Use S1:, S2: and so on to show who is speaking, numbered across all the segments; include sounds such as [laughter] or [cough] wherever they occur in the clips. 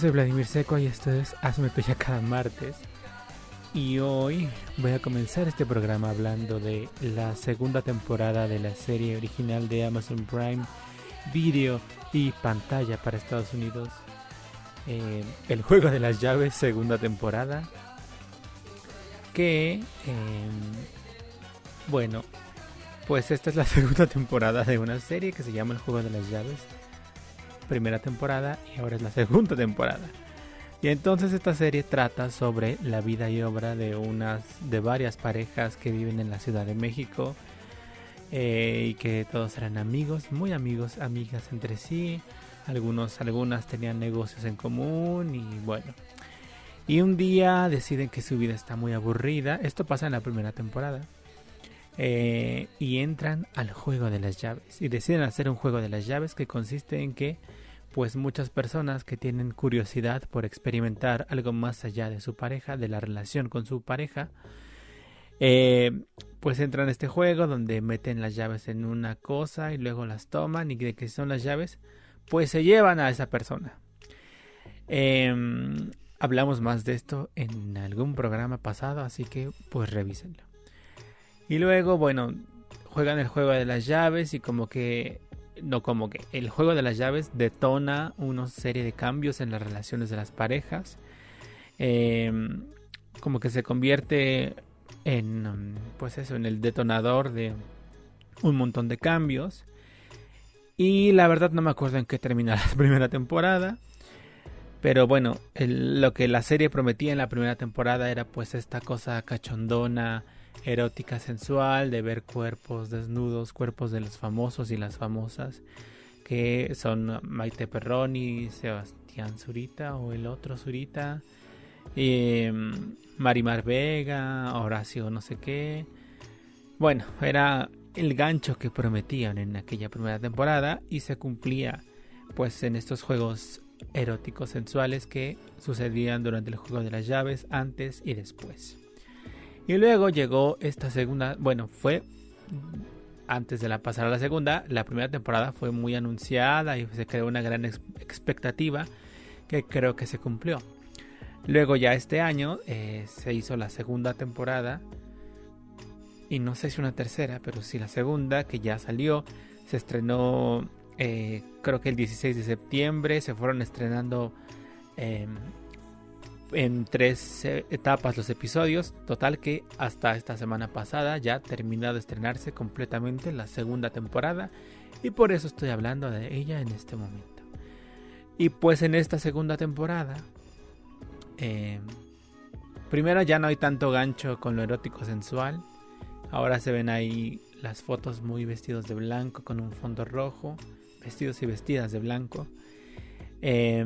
S1: soy Vladimir Seco y esto es Hazme Tuya cada martes. Y hoy voy a comenzar este programa hablando de la segunda temporada de la serie original de Amazon Prime Video y pantalla para Estados Unidos. Eh, el juego de las llaves, segunda temporada. Que, eh, bueno, pues esta es la [laughs] segunda temporada de una serie que se llama El Juego de las Llaves. Primera temporada y ahora es la segunda temporada. Y entonces esta serie trata sobre la vida y obra de unas de varias parejas que viven en la Ciudad de México eh, y que todos eran amigos, muy amigos, amigas entre sí. Algunos, algunas tenían negocios en común y bueno. Y un día deciden que su vida está muy aburrida. Esto pasa en la primera temporada. Eh, y entran al juego de las llaves y deciden hacer un juego de las llaves que consiste en que pues muchas personas que tienen curiosidad por experimentar algo más allá de su pareja, de la relación con su pareja, eh, pues entran a este juego donde meten las llaves en una cosa y luego las toman y de que son las llaves, pues se llevan a esa persona. Em, hablamos más de esto en algún programa pasado, así que pues revísenlo. Y luego, bueno, juegan el juego de las llaves y como que, no como que, el juego de las llaves detona una serie de cambios en las relaciones de las parejas. Em, como que se convierte en, pues eso, en el detonador de un montón de cambios. Y la verdad no me acuerdo en qué termina [laughs] la primera temporada. Pero bueno, lo que la serie prometía en la primera temporada era pues esta cosa cachondona, erótica sensual, de ver cuerpos desnudos, cuerpos de los famosos y las famosas, que son Maite Perroni, Sebastián Zurita o el otro Zurita, eh, Marimar Vega, Horacio no sé qué. Bueno, era el gancho que prometían en aquella primera temporada y se cumplía pues en estos juegos eróticos sensuales que sucedían durante el juego de las llaves antes y después. Y luego llegó esta segunda, bueno, fue antes de la pasar a la segunda, la primera temporada fue muy anunciada y se creó una gran expectativa que creo que se cumplió. Luego ya este año eh, se hizo la segunda temporada y no sé si una tercera, pero sí la segunda que ya salió, se estrenó eh, creo que el 16 de septiembre, se fueron estrenando em, en tres eh, etapas los episodios. Total que hasta esta semana pasada ya terminado de estrenarse completamente la segunda temporada. Y por eso estoy hablando de ella en este momento. Y pues en esta segunda temporada. Eh, primero ya no hay tanto gancho con lo erótico sensual. Ahora se ven ahí las fotos muy vestidos de blanco con un fondo rojo. Vestidos y vestidas de blanco. Eh,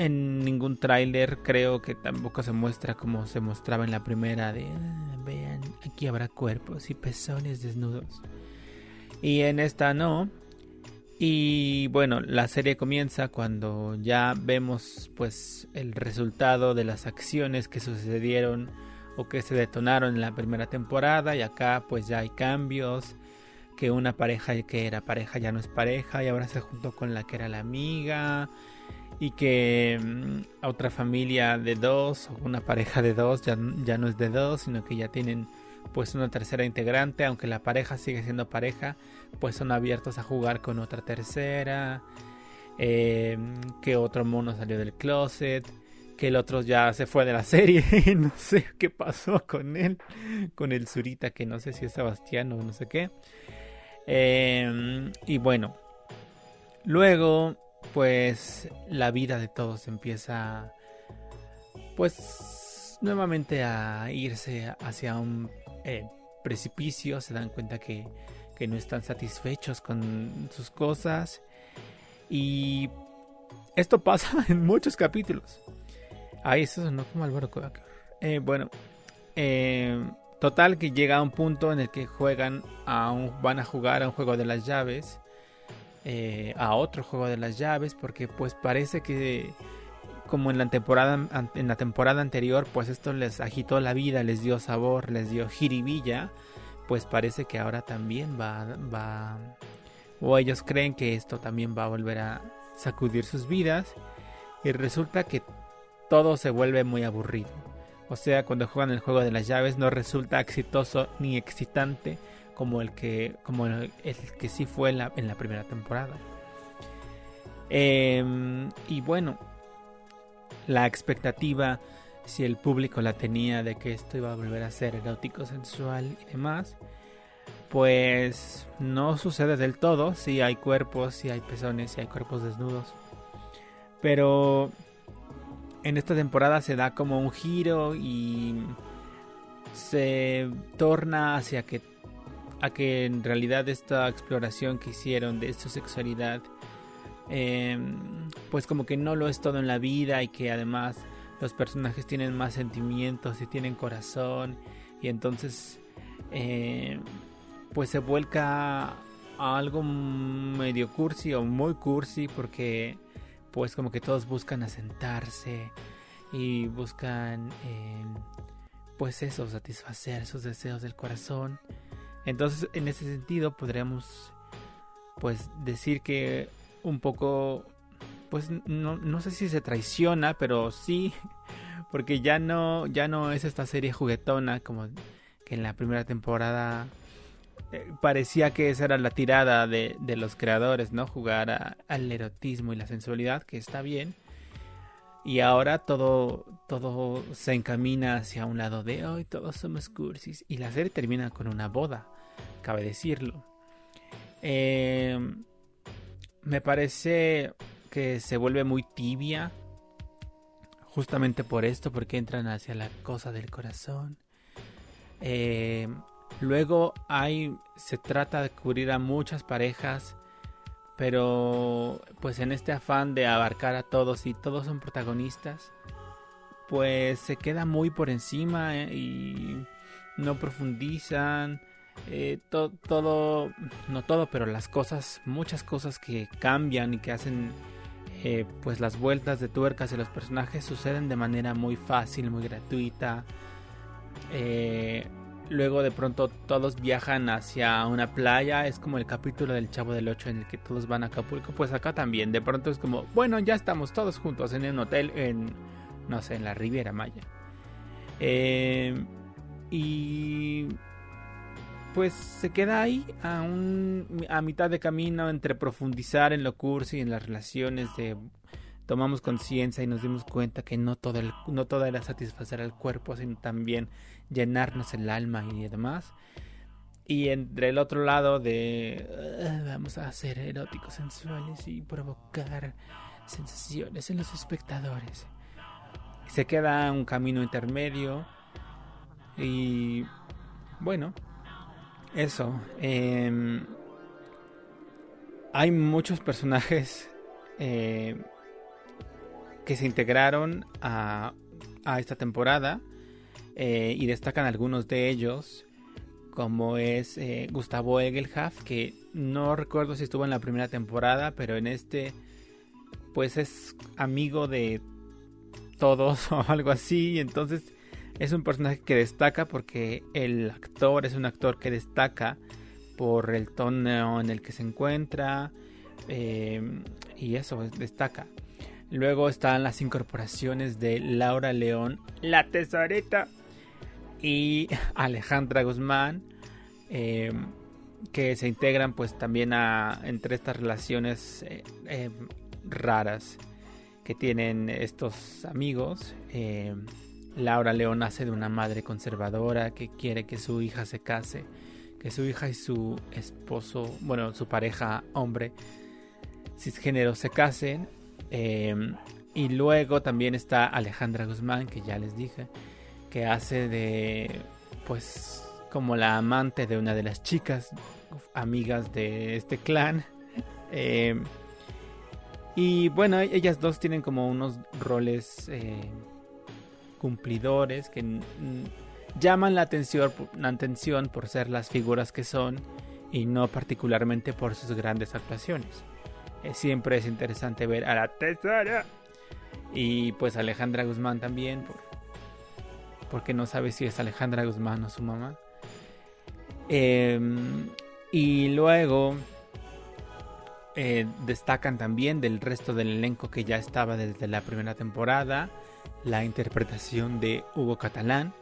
S1: en ningún tráiler creo que tampoco se muestra como se mostraba en la primera de ah, vean aquí habrá cuerpos y pezones desnudos y en esta no. Y bueno la serie comienza cuando ya vemos pues el resultado de las acciones que sucedieron o que se detonaron en la primera temporada y acá pues ya hay cambios que una pareja que era pareja ya no es pareja y ahora se juntó con la que era la amiga y que mm, otra familia de dos o una pareja de dos ya, ya no es de dos, sino que ya tienen pues una tercera integrante, aunque la pareja sigue siendo pareja, pues son abiertos a jugar con otra tercera, eh, que otro mono salió del closet, que el otro ya se fue de la serie, [laughs] no sé qué pasó con él, con el Zurita, que no sé si es Sebastián o no sé qué. Eh, y bueno, luego pues la vida de todos empieza pues nuevamente a irse hacia un eh, precipicio, se dan cuenta que, que, no están satisfechos con sus cosas. Y esto pasa [laughs] en muchos capítulos. Ahí eso sonó como Álvaro eh, bueno, eh, total que llega a un punto en el que juegan a un, van a jugar a un juego de las llaves eh, a otro juego de las llaves porque pues parece que como en la temporada en la temporada anterior pues esto les agitó la vida les dio sabor les dio jiribilla pues parece que ahora también va va o ellos creen que esto también va a volver a sacudir sus vidas y resulta que todo se vuelve muy aburrido. O sea, cuando juegan el juego de las llaves no resulta exitoso ni excitante como el que, como el, que sí fue en la, primera temporada. Em, y bueno, la expectativa, si el público la tenía de que esto iba a volver a ser erótico, sensual y demás, pues no sucede del todo. Si hay cuerpos, si hay pezones, si hay cuerpos desnudos. Pero en esta temporada se da como un giro y se torna hacia que a que en realidad esta exploración que hicieron de su sexualidad em, pues como que no lo es todo en la vida y que además los personajes tienen más sentimientos y tienen corazón y entonces eh, pues se vuelca a algo medio cursi o muy cursi porque pues como que todos buscan asentarse y buscan eh, pues eso, satisfacer sus deseos del corazón. Entonces en ese sentido podríamos pues decir que un poco pues no, no sé si se traiciona, pero sí [laughs] porque ya no ya no es esta serie juguetona como que en la primera temporada eh, parecía que esa era la tirada de, los creadores, ¿no? Jugar al erotismo y la sensualidad, que está bien. Y ahora todo, todo se encamina hacia un lado de hoy, todos somos cursis. Y la serie termina con una boda, cabe decirlo. Em, me parece que se vuelve muy tibia, justamente por esto, porque entran hacia la cosa del corazón. Eh, Luego hay, se trata de cubrir a muchas parejas, pero pues en este afán de abarcar a todos y todos son protagonistas, pues se queda muy por encima eh, y no profundizan. Eh, todo, no todo, pero las cosas, muchas cosas que cambian y que hacen eh, pues las vueltas de tuercas de los personajes suceden de manera muy fácil, muy gratuita. Luego de pronto todos viajan hacia una playa. Es como el capítulo del Chavo del 8 en el que todos van a Acapulco. Pues acá también. De pronto es como, bueno, ya estamos todos juntos en un hotel en, no sé, en la Riviera Maya. Eh, y pues se queda ahí a, un, a mitad de camino entre profundizar en lo cursi y en las relaciones de tomamos conciencia y nos dimos cuenta que no todo, no todo era satisfacer al cuerpo, sino también llenarnos el alma y demás. Y entre el otro lado de ah, vamos a ser eróticos, sensuales y provocar sensaciones en los espectadores. Se queda un camino intermedio y bueno, eso. Em, hay muchos personajes eh, que se integraron a, esta temporada eh, y destacan algunos de ellos como es eh, Gustavo Egelhaf que no recuerdo si estuvo en la primera temporada pero en este pues es amigo de todos [laughs] o algo así. Entonces es un personaje que destaca porque el actor es un actor que destaca por el tono en el que se encuentra eh, y eso destaca. Luego están las incorporaciones de Laura León, la tesorita, y [laughs] Alejandra Guzmán, em, que se integran pues también a, entre estas relaciones eh, em, raras que tienen estos amigos. Laura León nace de una madre conservadora que quiere que su hija se case, que su hija y su esposo, bueno, su pareja hombre cisgénero se casen y luego también está Alejandra Guzmán, que ya les dije, que hace de, pues, como la amante de una de las chicas amigas de este clan. Em, y bueno, ellas dos tienen como unos roles eh, cumplidores que llaman la atención, la atención por ser las figuras que son y no particularmente por sus grandes actuaciones. Eh, siempre es interesante ver a la tesora. Y pues Alejandra Guzmán también, por, porque no sabe si es Alejandra Guzmán o su mamá. Em, y luego eh, destacan también del resto del elenco que ya estaba desde la primera temporada la interpretación de Hugo Catalán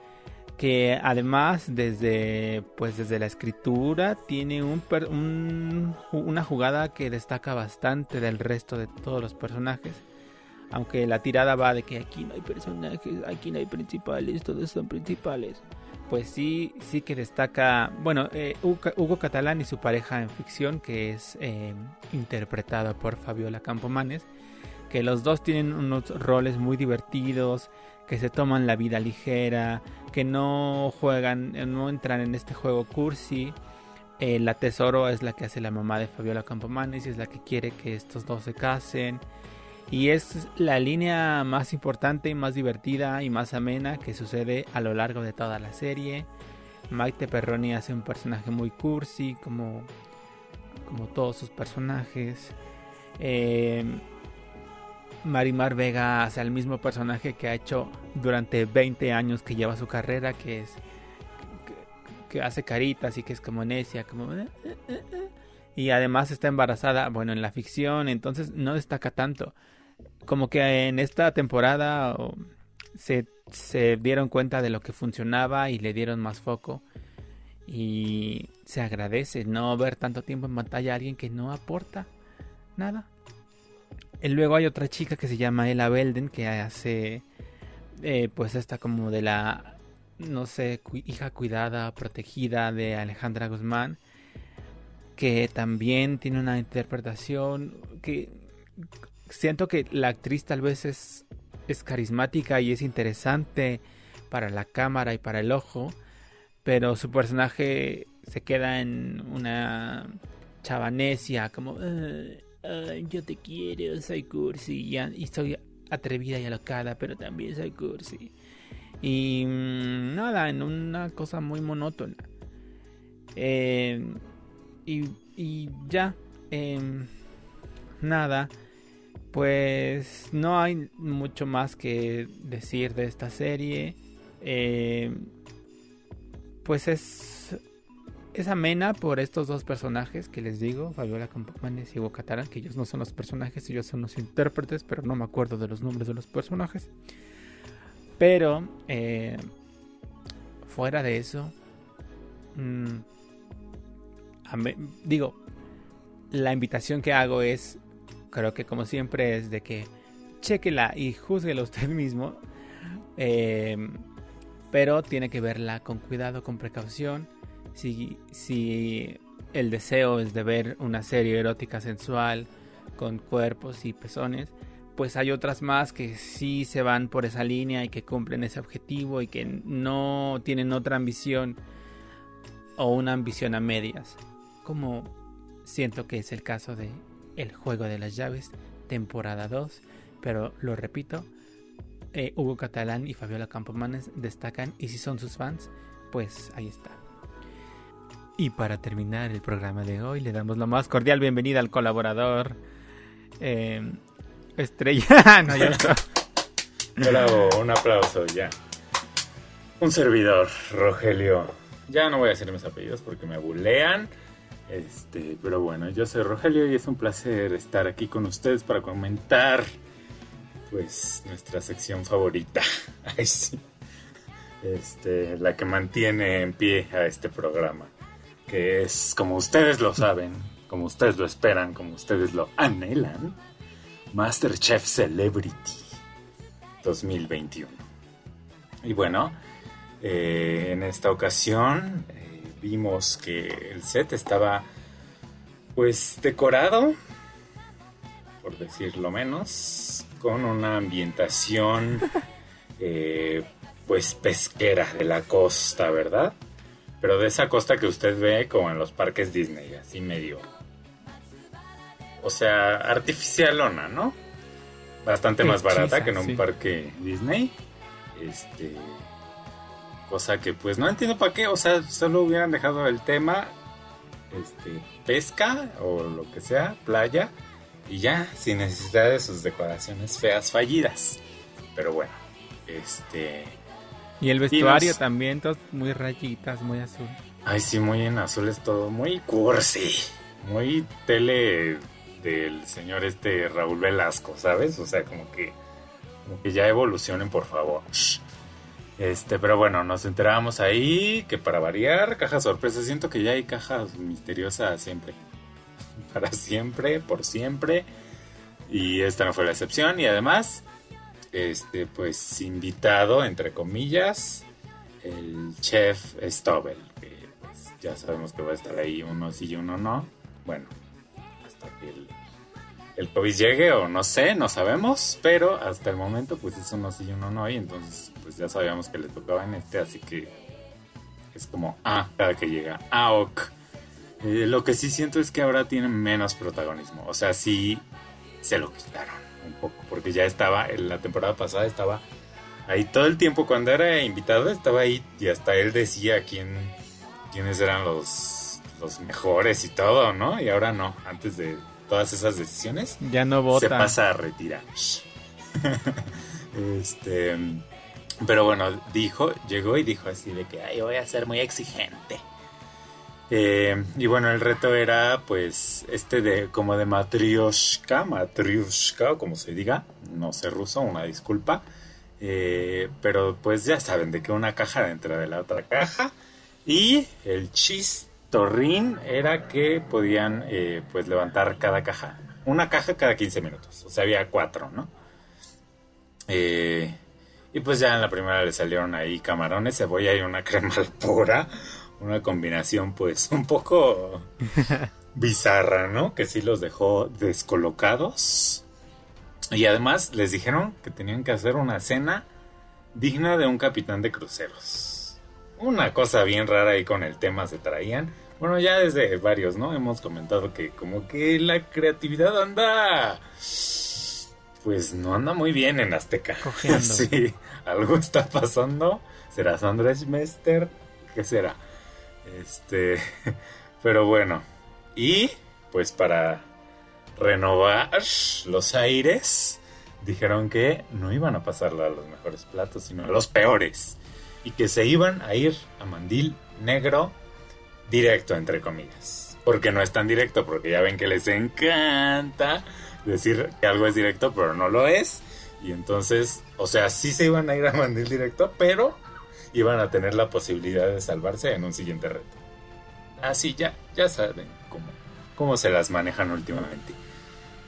S1: que además desde pues desde la escritura tiene un, una jugada que destaca bastante del resto de todos los personajes aunque la tirada va de que aquí no hay personajes aquí no hay principales todos son principales pues sí sí que destaca bueno eh, Hugo, Catalán y su pareja en ficción que es eh, interpretada por Fabiola Campomanes que los dos tienen unos roles muy divertidos que se toman la vida ligera, que no juegan, no entran en este juego cursi. Eh, la Tesoro es la que hace la mamá de Fabiola Campomanes y es la que quiere que estos dos se casen. Y es la línea más importante y más divertida y más amena que sucede a lo largo de toda la serie. Maite Perroni hace un personaje muy cursi, como, como todos sus personajes. Eh, Marimar Vega hace el mismo personaje que ha hecho durante 20 años que lleva su carrera, que es que, hace caritas y que es como necia, como eh, eh, eh, y además está embarazada, bueno, en la ficción, entonces no destaca tanto. Como que en esta temporada se, se dieron cuenta de lo que funcionaba y le dieron más foco. Y se agradece no ver tanto tiempo en pantalla a alguien que no aporta nada. Y luego hay otra chica que se llama Ella Belden que hace eh, pues esta como de la no sé hija cuidada protegida de Alejandra Guzmán que también tiene una interpretación que siento que la actriz tal vez es es carismática y es interesante para la cámara y para el ojo pero su personaje se queda en una chavanesia como yo te quiero, soy cursi y, soy atrevida y alocada, pero también soy cursi. Y mm, nada, en una cosa muy monótona. Em, y, ya, em, nada, pues no hay mucho más que decir de esta serie. Em, pues es es amena por estos dos personajes que les digo, Fabiola Campomanes y Hugo Catalán, que ellos no son los personajes, ellos son los intérpretes, pero no me acuerdo de los nombres de los personajes. Pero, eh, fuera de eso, mm, digo, la invitación que hago es, creo que como siempre es de que chequela y juzguela usted [laughs] mismo, eh, pero tiene que verla con cuidado, con precaución. Si, el deseo es de ver una serie erótica sensual con cuerpos y pezones, pues hay otras más que sí se van por esa línea y que cumplen ese objetivo y que no tienen otra ambición o una ambición a medias, como siento que es el caso de El juego de las llaves, temporada 2, pero lo repito, eh, Hugo Catalán y Fabiola Campomanes destacan y si son sus fans, pues ahí está. Y para terminar el programa de hoy, le damos la más cordial bienvenida al colaborador eh, Estrella. [laughs] no,
S2: Bravo, un aplauso ya. Un servidor, Rogelio. Ya no voy a decir mis apellidos porque me bulean. Este, pero bueno, yo soy Rogelio y es un placer estar aquí con ustedes para comentar pues nuestra sección favorita. [laughs] Este, la que mantiene en pie a este programa que es como ustedes lo saben, como ustedes lo esperan, como ustedes lo anhelan, Masterchef Celebrity 2021. Y bueno, eh, en esta ocasión vimos que el set estaba pues decorado, por decirlo menos, con una ambientación [laughs] eh, pues pesquera de la costa, ¿verdad? Pero de esa costa que usted ve como en los parques Disney, así medio. O sea, artificialona, ¿no? Bastante más barata que en un parque Disney. Este. Cosa que pues no entiendo para qué. O sea, solo hubieran dejado el tema. Este. Pesca o lo que sea, playa. Y ya, sin necesidad de sus decoraciones feas fallidas. Pero bueno, este
S1: y el vestuario también, todos muy rayitas, muy azul.
S2: Ay, sí, muy en azul es todo, muy cursi, muy tele del señor este Raúl Velasco, ¿sabes? O sea, como que, como que ya evolucionen, por favor. Este, pero bueno, nos enterábamos ahí que para variar, caja sorpresa, siento que ya hay cajas misteriosas siempre. [laughs] Para siempre, por siempre. Y esta no fue la excepción. Y además, este, pues invitado, entre comillas, el chef Stobel, que pues, ya sabemos que va a estar ahí uno sí y uno no. Bueno, hasta que el, el COVID llegue o no sé, no sabemos, pero hasta el momento pues es uno sí y uno no y entonces pues ya sabíamos que le tocaba en este, así que es como, ah, cada que llega, ah, ok. Eh, lo que sí siento es que ahora tiene menos protagonismo, o sea, sí se lo quitaron un poco, porque ya estaba, en la temporada pasada estaba ahí todo el tiempo cuando era invitado, estaba ahí y hasta él decía quién, quiénes eran los, los mejores y todo, ¿no? Y ahora no, antes de todas esas decisiones,
S1: ya no vota.
S2: se pasa a retirar. [laughs] este, pero bueno, dijo, llegó y dijo así de que, ay, voy a ser muy exigente. Eh, y bueno, el reto era pues este de como de matrioshka, matrioshka o como se diga, no sé ruso, una disculpa. Eh, pero pues ya saben de que una caja dentro de la otra caja. Y el chistorrín era que podían eh, pues levantar cada caja. Una caja cada 15 minutos. O sea, había cuatro, ¿no? y pues ya en la primera le salieron ahí camarones, cebolla y una [laughs] crema pura una combinación pues un poco [laughs] bizarra, ¿no? Que sí los dejó descolocados. Y además les dijeron que tenían que hacer una cena digna de un capitán de cruceros. Una cosa bien rara ahí con el tema se traían. Bueno, ya desde varios, ¿no? Hemos comentado que como que la creatividad anda... Pues no anda muy bien en Azteca. [laughs] Sí, algo [laughs] está pasando. ¿Será Sandra Schmester? ¿Qué será? Este, [laughs] pero bueno. Y pues para renovar los aires, dijeron que no iban a pasarla a los mejores platos, sino a los peores. Y que se iban a ir a mandil negro directo, entre comillas. Porque no es tan directo, porque ya ven que les encanta decir que algo es directo, pero no lo es. Y entonces, o sea, sí se iban a ir a mandil directo, pero iban a tener la posibilidad de salvarse en un siguiente reto. Así, ya, ya saben cómo, cómo se las manejan últimamente.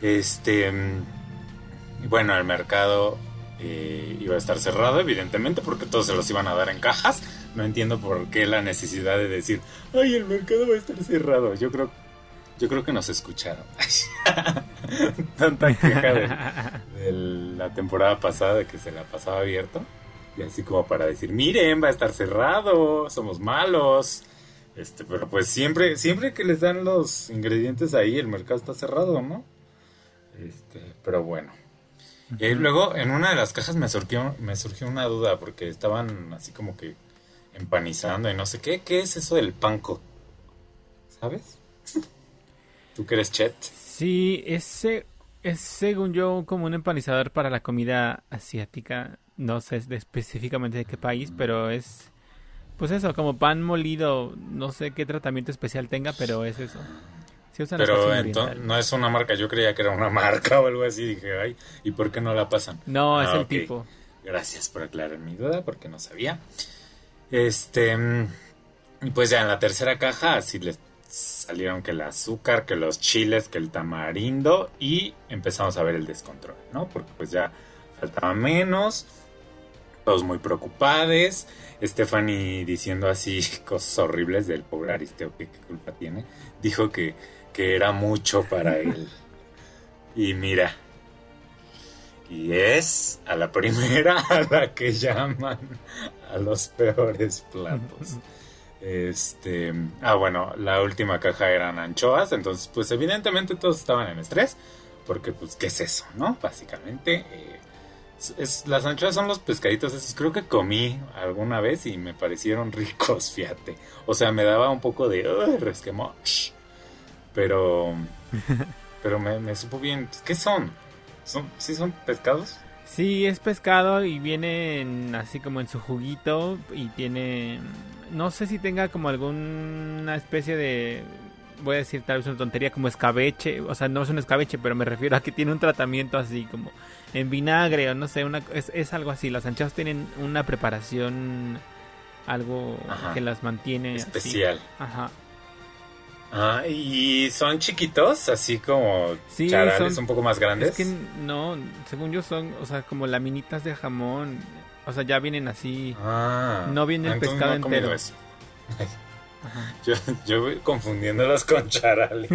S2: Este, mm, bueno, el mercado eh, iba a estar cerrado, evidentemente, porque todos se los iban a dar en cajas. No entiendo por qué la necesidad de decir, ay, el mercado va a estar cerrado. Yo creo, yo creo que nos escucharon. [laughs] Tanta queja de, de, la temporada pasada de que se la pasaba abierto. Y así como para decir, miren, va a estar cerrado, somos malos. Este, pero pues siempre, siempre que les dan los ingredientes ahí, el mercado está cerrado, ¿no? Este, pero bueno. Y luego en una de las cajas me surgió, me surgió una duda porque estaban así como que empanizando y no sé qué. ¿Qué es eso del panco? ¿Sabes? [laughs] ¿Tú eres Chet?
S1: Sí, ese es según yo como un empanizador para la comida asiática no sé específicamente de qué país, pero es pues eso, como pan molido, no sé qué tratamiento especial tenga, pero es eso.
S2: pero entonces, no es una marca, yo creía que era una [laughs] marca o algo así, dije, ay, ¿y por qué no la pasan?
S1: No, es ah, el tipo.
S2: Gracias por aclarar mi duda, porque no sabía. Este, y pues ya en la tercera caja, así les salieron que el azúcar, que los chiles, que el tamarindo, y empezamos a ver el descontrol, ¿no? Porque pues ya faltaba menos todos muy preocupados. Stephanie diciendo así [laughs] cosas horribles del pobre Aristeo, que qué culpa tiene. Dijo que, que era mucho para [laughs] él. Y mira, y es a la primera [laughs] a la que llaman a los peores platos. Este, ah, bueno, la última caja eran anchoas, entonces pues evidentemente todos estaban en estrés, porque pues qué es eso, ¿no? Básicamente eh, las anchoas son los pescaditos esos. Creo que comí alguna vez y me parecieron [laughs] ricos, fíjate. O sea, me daba un poco de uh, resquemor. Pero, pero me, supo bien. ¿Qué son? ¿Son? ¿Sí son pescados?
S1: Sí, es pescado y viene así como en su juguito y tiene... No sé si tenga como alguna especie de voy a decir tal vez una tontería como escabeche, o sea, no es un escabeche, pero me refiero a que tiene un tratamiento así como en vinagre o no sé, una, es, es algo así. Las anchoas tienen una preparación, algo
S2: Ajá.
S1: que las mantiene así.
S2: Especial.
S1: Ajá.
S2: Ah, y son chiquitos, así como
S1: Sí,
S2: charales
S1: son-
S2: un poco más grandes.
S1: Es que no, según yo son, o sea, como laminitas de jamón, o sea, ya vienen así.
S2: Ah,
S1: No viene el pescado
S2: no
S1: entero.
S2: eso. [laughs] Yo, yo voy confundiéndolas con charales.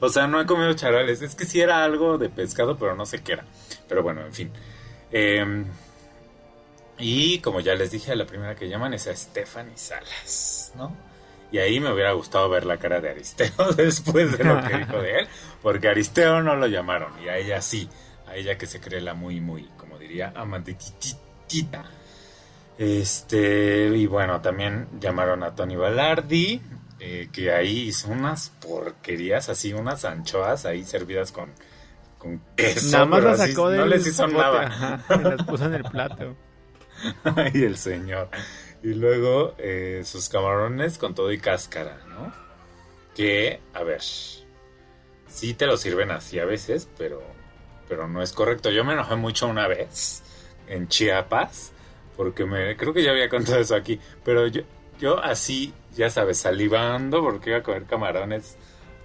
S2: O sea, no he comido charales. Es que sí era algo de pescado, pero no sé qué era. Pero bueno, en fin. Eh, y como ya les dije, la primera que llaman es a Stephanie Salas, ¿no? Y ahí me hubiera gustado ver la cara de Aristeo [laughs] después de lo que dijo de él. Porque a Aristeo no lo llamaron. Y a ella sí. A ella que se cree la muy, muy, como diría, amantititita. Este, y bueno, también llamaron a Tony Balardi, eh, que ahí hizo unas porquerías, así unas anchoas ahí servidas con, con queso.
S1: Nada más las
S2: así
S1: sacó del
S2: No les hizo
S1: bote,
S2: nada.
S1: ajá, y las puso en el plato. [laughs]
S2: Ay, el señor. Y luego eh, sus camarones con todo y cáscara, ¿no? Que, a ver, sí te lo sirven así a veces, pero, pero no es correcto. Yo me enojé mucho una vez en Chiapas, porque me creo que ya había contado eso aquí, pero yo, yo así, ya sabes, salivando porque iba a comer camarones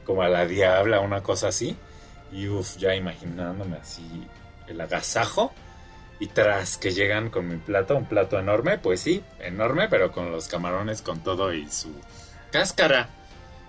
S2: como a la diabla, una cosa así. Y uff, ya imaginándome así el agasajo. Y tras que llegan con mi plato, un plato enorme, pues sí, enorme, pero con los camarones con todo y su cáscara.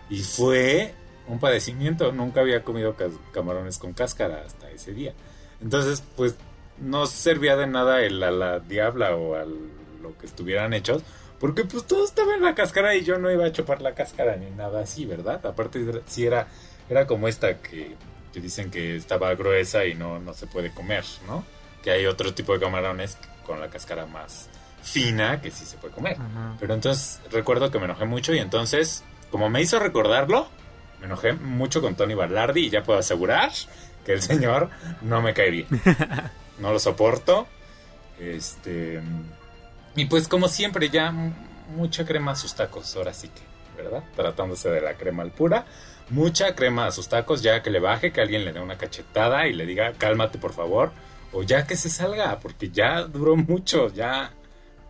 S2: Y fue un padecimiento, nunca había comido camarones con cáscara hasta ese día. Entonces, pues no servía de nada el a la diabla o a lo que estuvieran hechos, porque pues todo estaba en la cáscara y yo no iba a chupar la cáscara ni nada así, ¿verdad? Aparte, era- sí era, era como esta que, que dicen que estaba gruesa y no, no se puede comer, ¿no? Que hay otro tipo de camarones con la cáscara más fina que sí se puede comer.
S1: Ajá.
S2: Pero entonces recuerdo que me enojé mucho y entonces, como me hizo recordarlo, me enojé mucho con Tony Barlardi y ya puedo asegurar que el señor no me cae bien. [laughs] No lo soporto. Este. Y pues como siempre, ya mucha crema a sus tacos, ahora sí que, ¿verdad? Tratándose de la crema al pura. Mucha crema a sus tacos, ya que le baje, que alguien le dé una cachetada y le diga, cálmate por favor. O ya que se salga, porque ya duró mucho, ya,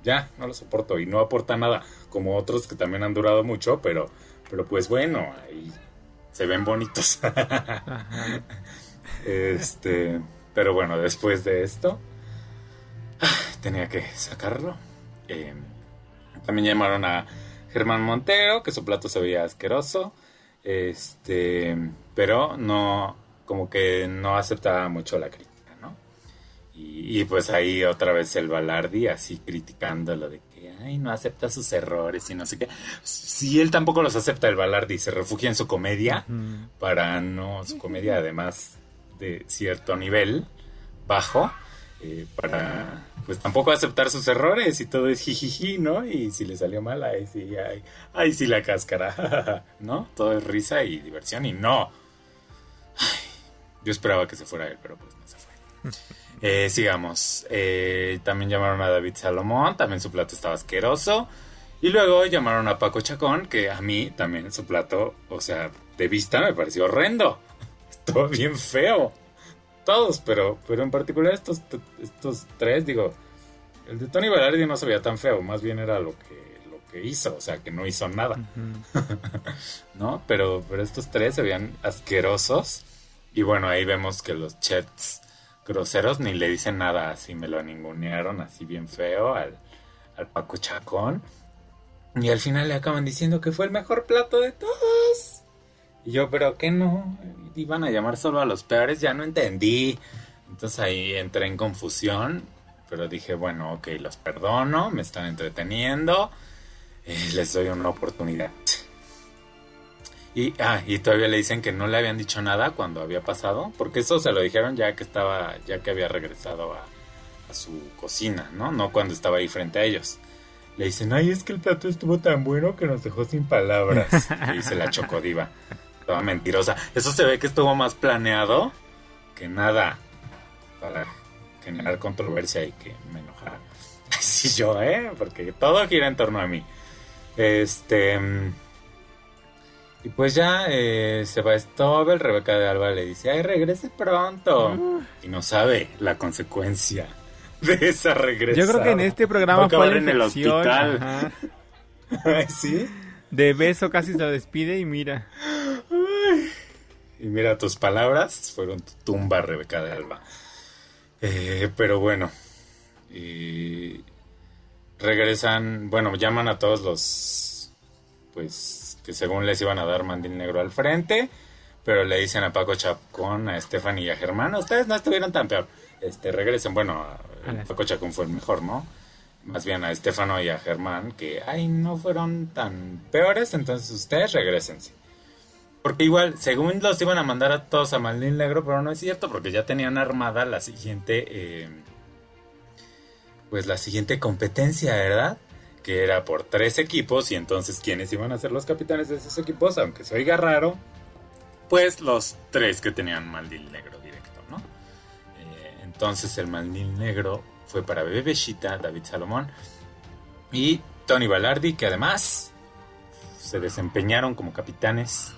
S2: ya, no lo soporto y no aporta nada, como otros que también han durado mucho, pero, pero pues bueno, ahí se ven bonitos. [laughs] Este, pero bueno, después de esto, ah, tenía que sacarlo. Eh, también llamaron a Germán Montero, que su plato se veía asqueroso. Este, pero no, como que no aceptaba mucho la crítica, ¿no? Y, y pues ahí otra vez el Balardi así criticándolo de que, ay, no acepta sus errores y no sé qué. Si él tampoco los acepta el Balardi, se refugia en su comedia para no su comedia además de cierto nivel bajo eh, para pues tampoco aceptar sus errores y todo es jijiji no y si le salió mal ahí sí ay, ay sí la cáscara [laughs] no todo es risa y diversión y no. Ay, yo esperaba que se fuera él pero pues no se fue. [laughs] Eh, sigamos. Eh, también llamaron a David Salomón también su plato estaba asqueroso. Y luego llamaron a Paco Chacón, que a mí también su plato, o sea, de vista me pareció horrendo. Estuvo bien feo. Todos, pero, pero en particular estos, estos tres, digo, el de Tony Balardi no se veía tan feo, más bien era lo que, lo que hizo, o sea, que no hizo nada. [laughs] ¿no? Pero, pero estos tres se veían asquerosos. Y bueno, ahí vemos que los chats groseros ni le dicen nada, así me lo ningunearon así bien feo al, al Paco Chacón. Y al final le acaban diciendo que fue el mejor plato de todos. Y yo, pero que no, iban a llamar solo a los peores, ya no entendí. Entonces ahí entré en confusión, pero dije, bueno, ok, los perdono, me están entreteniendo, eh, les doy una oportunidad. Y, ah, y todavía le dicen que no le habían dicho nada cuando había pasado, porque eso se lo dijeron ya que estaba, ya que había regresado a, a su cocina, ¿no? No cuando estaba ahí frente a ellos. Le dicen, ay, es que el plato estuvo tan bueno que nos dejó sin palabras. [laughs] Y dice la chocodiva. Toda mentirosa. Eso se ve que estuvo más planeado que nada para generar controversia y que me enojara. [laughs] Así yo, ¿eh? Porque todo gira en torno a mí. Este. mm, Y pues ya eh, se va Stobel, Rebeca de Alba le dice, ay, regrese pronto.
S1: Uh.
S2: Y no sabe la consecuencia [laughs] de esa regresa.
S1: Yo creo que en este programa
S2: Va a
S1: fue
S2: acabar
S1: la
S2: en el hospital. [laughs] ¿Sí?
S1: De beso casi se lo despide y mira.
S2: Y mira, tus palabras fueron tu tumba, Rebeca de Alba. Eh, pero bueno. Y regresan, bueno, llaman a todos los, pues, que según les iban a dar mandil negro al frente. Pero le dicen a Paco Chacón, a Stephanie y a Germán, ustedes no estuvieron tan peor. Este, regresen, bueno, a- Paco Chacón fue el mejor, ¿no? Más bien a Estefano y a Germán, que, ay, no fueron tan peores, entonces ustedes regresense. Porque igual, según los iban a mandar a todos a Mandil Negro, pero no es cierto, porque ya tenían armada la siguiente, eh, pues la siguiente competencia, ¿verdad? Que era por tres equipos, y entonces, ¿quiénes iban a ser los capitanes de esos equipos? Aunque se oiga raro, pues los tres que tenían Mandil Negro directo, ¿no? Eh, entonces el Mandil Negro fue para Bebé Bechita, David Salomón y Tony Balardi, que además se desempeñaron como capitanes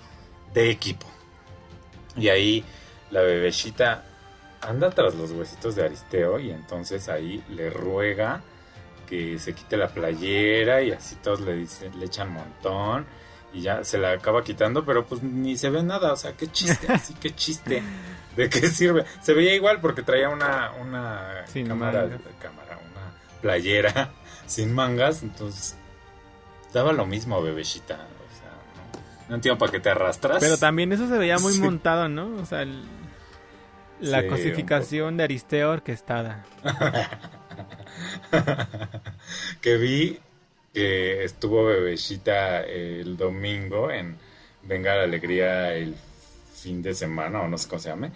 S2: de equipo. Y ahí la bebecita anda tras los huesitos de Aristeo y entonces ahí le ruega que se quite la playera y así todos le dicen, le echan montón y ya se la acaba quitando, pero pues ni se ve nada, o sea, qué chiste, [laughs] así qué chiste. ¿De qué sirve? Se veía igual porque traía una, una
S1: Sin
S2: cámara, cámara, una playera [laughs] sin mangas, entonces daba lo mismo, bebecita. No, entiendo para qué te arrastras.
S1: Pero también eso se veía muy
S2: Sí.
S1: montado, ¿no? O sea, el- la
S2: Sí,
S1: cosificación de Aristeo orquestada. [laughs]
S2: que vi que estuvo bebecita el domingo en Venga la Alegría el fin de semana, o no sé cómo se llame.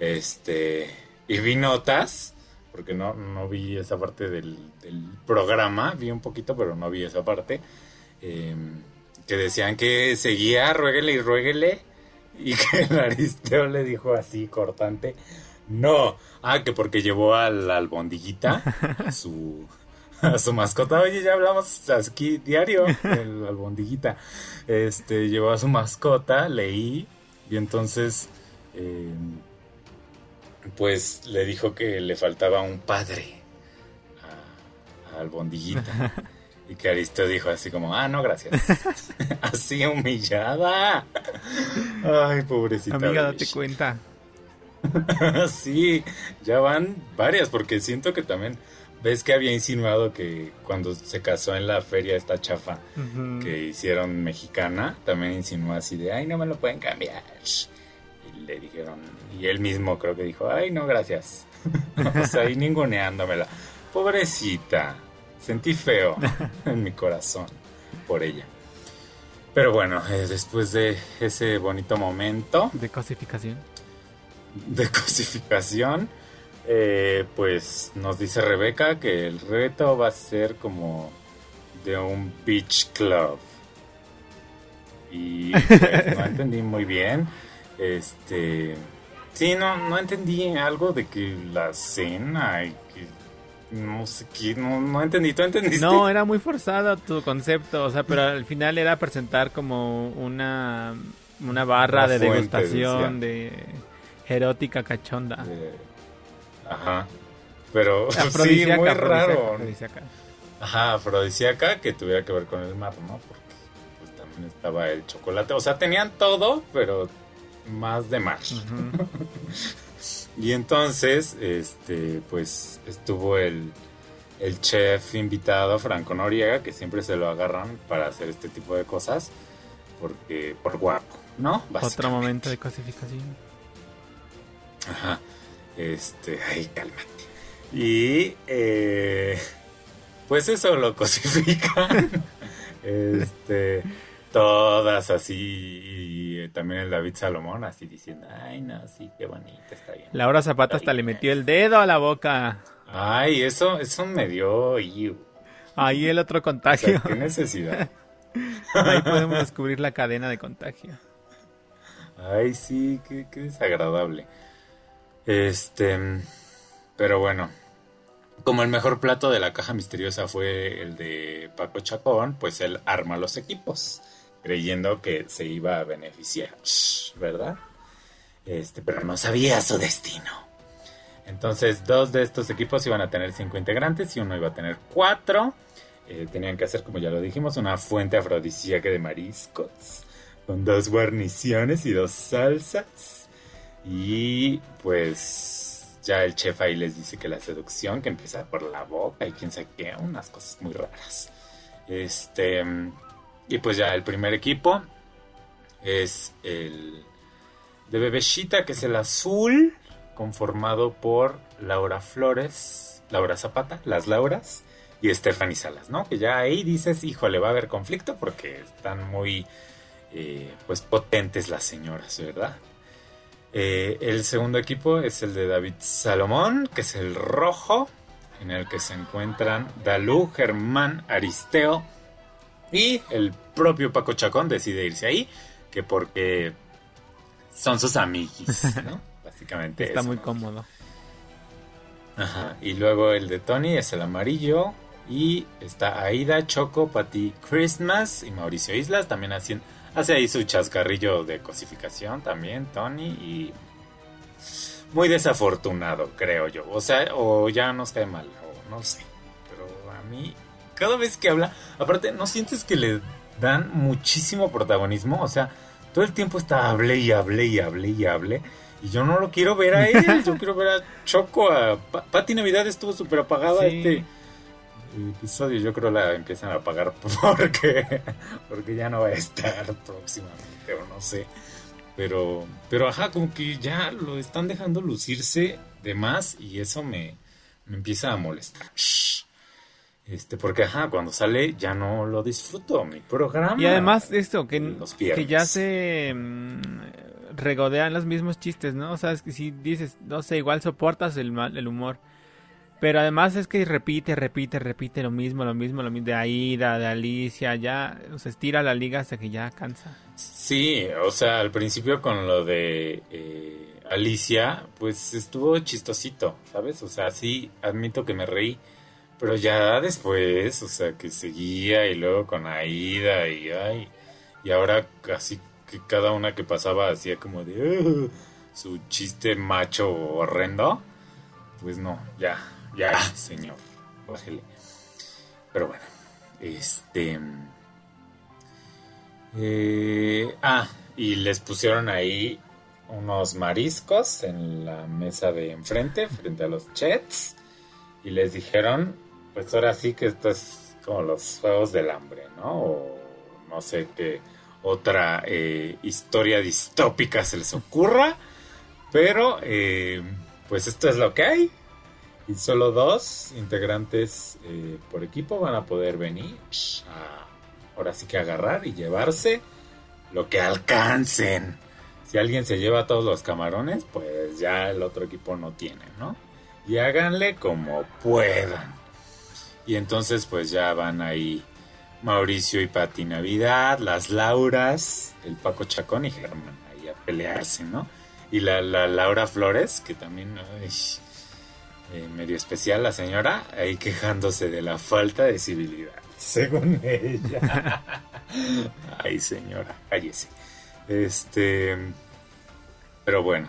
S2: Este, y vi notas, porque no, no vi esa parte del, del programa, vi un poquito, pero no vi esa parte, eh, que decían que seguía, ruéguele y ruéguele, y [laughs] que el Aristeo le dijo así, cortante, no, ah, que porque llevó al albondiguita, a su, a su mascota, oye, ya hablamos aquí diario, el albondiguita, este, llevó a su mascota, leí, y entonces, eh, pues le dijo que le faltaba un padre a, a albondiguita. Y que Aristeo dijo así como, ah, no, gracias. [laughs] [laughs] así humillada. Ay, pobrecita.
S1: Amiga, date cuenta. [laughs]
S2: sí, ya van varias, porque siento que también ves que había insinuado que cuando se casó en la feria esta chafa que hicieron mexicana, también insinuó así de, ay, no me lo pueden cambiar. Y le dijeron, y él mismo creo que dijo, ay, no, gracias. o sea, ahí ninguneándomela. Pobrecita, sentí feo [laughs] en mi corazón por ella. Pero bueno, eh, después de ese bonito momento,
S1: De cosificación.
S2: de [laughs] cosificación, eh, pues nos dice Rebeca que el reto va a ser como de un beach club. Y pues, no entendí muy bien. Este. Sí, no, no entendí algo de que la cena y. No sé qué, no, no entendí. ¿Tú entendiste?
S1: No, era muy forzado tu concepto, o sea, pero al final era presentar como una, una barra de
S2: fuente,
S1: degustación de erótica cachonda.
S2: Eh, ajá. Pero [laughs] sí, muy raro.
S1: afrodisíaca.
S2: Ajá, afrodisíaca que tuviera que ver con el mar, ¿no? Porque pues, también estaba el chocolate. O sea, tenían todo, pero más de mar.
S1: Ujú. [laughs]
S2: Y entonces, este, pues estuvo el, el chef invitado, Franco Noriega, que siempre se lo agarran para hacer este tipo de cosas, porque por guapo, ¿no?
S1: Otro momento de cosificación.
S2: Ajá. Este, ay, cálmate. Y, eh, pues eso lo [laughs] cosifican. este, todas así. Y también el David Salomón, así diciendo, ay, no, sí, qué bonita, está bien.
S1: Laura Zapata hasta le metió el dedo a la boca.
S2: Ay, eso, eso me dio. iu.
S1: Ahí el otro
S2: O
S1: contagio.
S2: sea, qué necesidad. [laughs]
S1: Ahí podemos descubrir la cadena de contagio.
S2: Ay, sí, qué, qué desagradable. Este, pero bueno, como el mejor plato de la caja misteriosa fue el de Paco Chacón, pues él arma los equipos. Creyendo que se iba a beneficiar, ¿verdad? Este, pero no sabía su destino. Entonces, dos de estos equipos iban a tener cinco integrantes y uno iba a tener cuatro. Eh, tenían que hacer, como ya lo dijimos, una fuente afrodisíaca de mariscos con dos guarniciones y dos salsas. Y pues ya el chef ahí les dice que la seducción que empieza por la boca y quién sabe qué, unas cosas muy raras. Este y pues ya el primer equipo es el de Bebeshita, que es el azul, conformado por Laura Flores, Laura Zapata, las Lauras, y Stephanie Salas, ¿no? Que ya ahí dices, híjole, va a haber conflicto porque están muy, eh, pues, potentes las señoras, ¿verdad? Eh, el segundo equipo es el de David Salomón, que es el rojo, en el que se encuentran Dalú, Germán, Aristeo y el propio Paco Chacón decide irse ahí, que porque son sus amiguis, [laughs] ¿no? Básicamente.
S1: Está muy cómodo.
S2: Ajá. Y luego el de Tony es el amarillo. Y está Aida, Choco, Pati Christmas y Mauricio Islas. También hacen, hace ahí su chascarrillo de cosificación también, Tony. Y muy desafortunado, creo yo. O sea, o ya nos cae mal, o no sé. Pero a mí, cada vez que habla, aparte, ¿no sientes que le dan muchísimo protagonismo? O sea, todo el tiempo está hable y hable y hable y hable. Y yo no lo quiero ver a [laughs] él, yo quiero ver a Choco, a Pati Navidad estuvo súper apagada este episodio. Yo creo la empiezan a apagar [laughs] porque, porque ya no va a estar próximamente, o no sé. Pero, pero ajá, como que ya lo están dejando lucirse de más y eso me, me empieza a molestar. Este, porque ajá, cuando sale ya no lo disfruto, mi programa.
S1: Y además esto, que, que ya se mm, regodean los mismos chistes, ¿no? O sea, es que si dices, no sé, igual soportas el, el humor. Pero además es que repite, repite, repite lo mismo, lo mismo, lo mismo de Aida, de Alicia, ya se estira la liga hasta que ya cansa.
S2: Sí, o sea, al principio con lo de eh, Alicia, pues estuvo chistosito, ¿sabes? O sea, sí, admito que me reí pero ya después, o sea, que seguía y luego con Aida y ay, y ahora casi que cada una que pasaba hacía como de su chiste macho horrendo. Pues no, ya, ya, señor, bájele. Pero bueno, este eh, ah, y les pusieron ahí unos mariscos en la mesa de enfrente, frente a los chets, y les dijeron pues ahora sí que esto es como los Juegos del Hambre, ¿no? O no sé qué otra eh, historia distópica se les ocurra, pero eh, pues esto es lo que hay. Y solo dos integrantes eh, por equipo van a poder venir a, ahora sí que agarrar y llevarse lo que alcancen. Si alguien se lleva todos los camarones, pues ya el otro equipo no tiene, ¿no? Y háganle como puedan. Y entonces pues ya van ahí Mauricio y Pati Navidad, las Lauras, el Paco Chacón y Germán ahí a pelearse, ¿no? Y la, Laura Flores, que también es eh, medio especial la señora, ahí quejándose de la falta de civilidad, según ella. [laughs] Ay señora, cállese. Este... Pero bueno,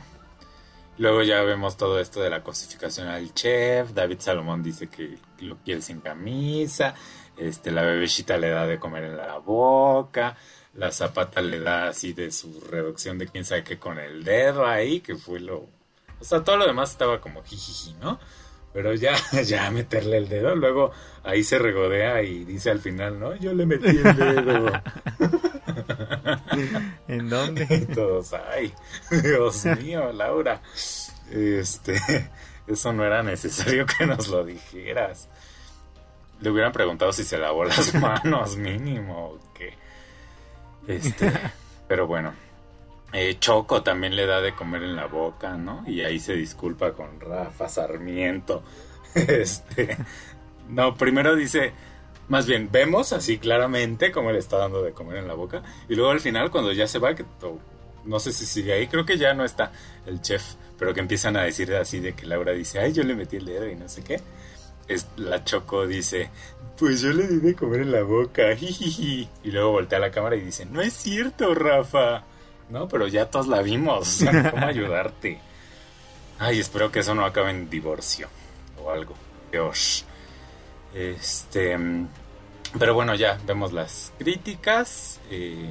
S2: Luego ya vemos todo esto de la cosificación al chef. David Salomón dice que lo quiere sin camisa. Este, la bebecita le da de comer en la boca. La zapata le da así de su reducción de quién sabe qué con el dedo ahí, que fue lo. O sea, todo lo demás estaba como jijiji, ¿no? Pero ya, [laughs] ya meterle el dedo, luego ahí se regodea y dice al final, ¿no? Yo le metí el dedo. [laughs] [laughs]
S1: ¿En dónde? [laughs]
S2: todos, ay, Dios [laughs] mío, Laura. Este, eso no era necesario que nos lo dijeras. Le hubieran preguntado si se lavó las manos, mínimo, o qué. Este, pero bueno. Eh, Choco también le da de comer en la boca, ¿no? Y ahí se disculpa con Rafa Sarmiento. Este, no, primero dice, más bien, vemos así claramente cómo le está dando de comer en la boca. Y luego al final, cuando ya se va, que no sé si sigue ahí, creo que ya no está el chef, pero que empiezan a decir así de que Laura dice, ay, yo le metí el dedo y no sé qué. es, la Choco dice, pues yo le di de comer en la boca, [laughs] jijiji. Y luego voltea a la cámara y dice, no es cierto, Rafa. No, pero ya todos la vimos, ¿cómo [laughs] ayudarte? Ay, espero que eso no acabe en divorcio o algo. Dios. Este... Pero bueno, ya vemos las críticas. Eh,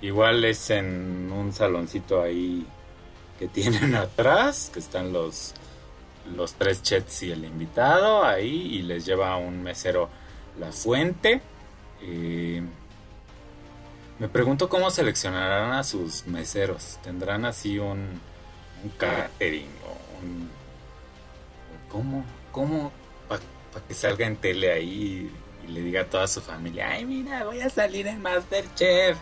S2: igual es en un saloncito ahí que [laughs] tienen atrás, que están los, los tres chets y el invitado ahí, y les lleva un mesero la fuente. Eh, me pregunto cómo seleccionarán a sus meseros. ¿Tendrán así un, un catering o un... ¿Cómo? ¿Cómo? Para que salga en tele ahí y le diga a toda su familia, ay mira, voy a salir en Masterchef.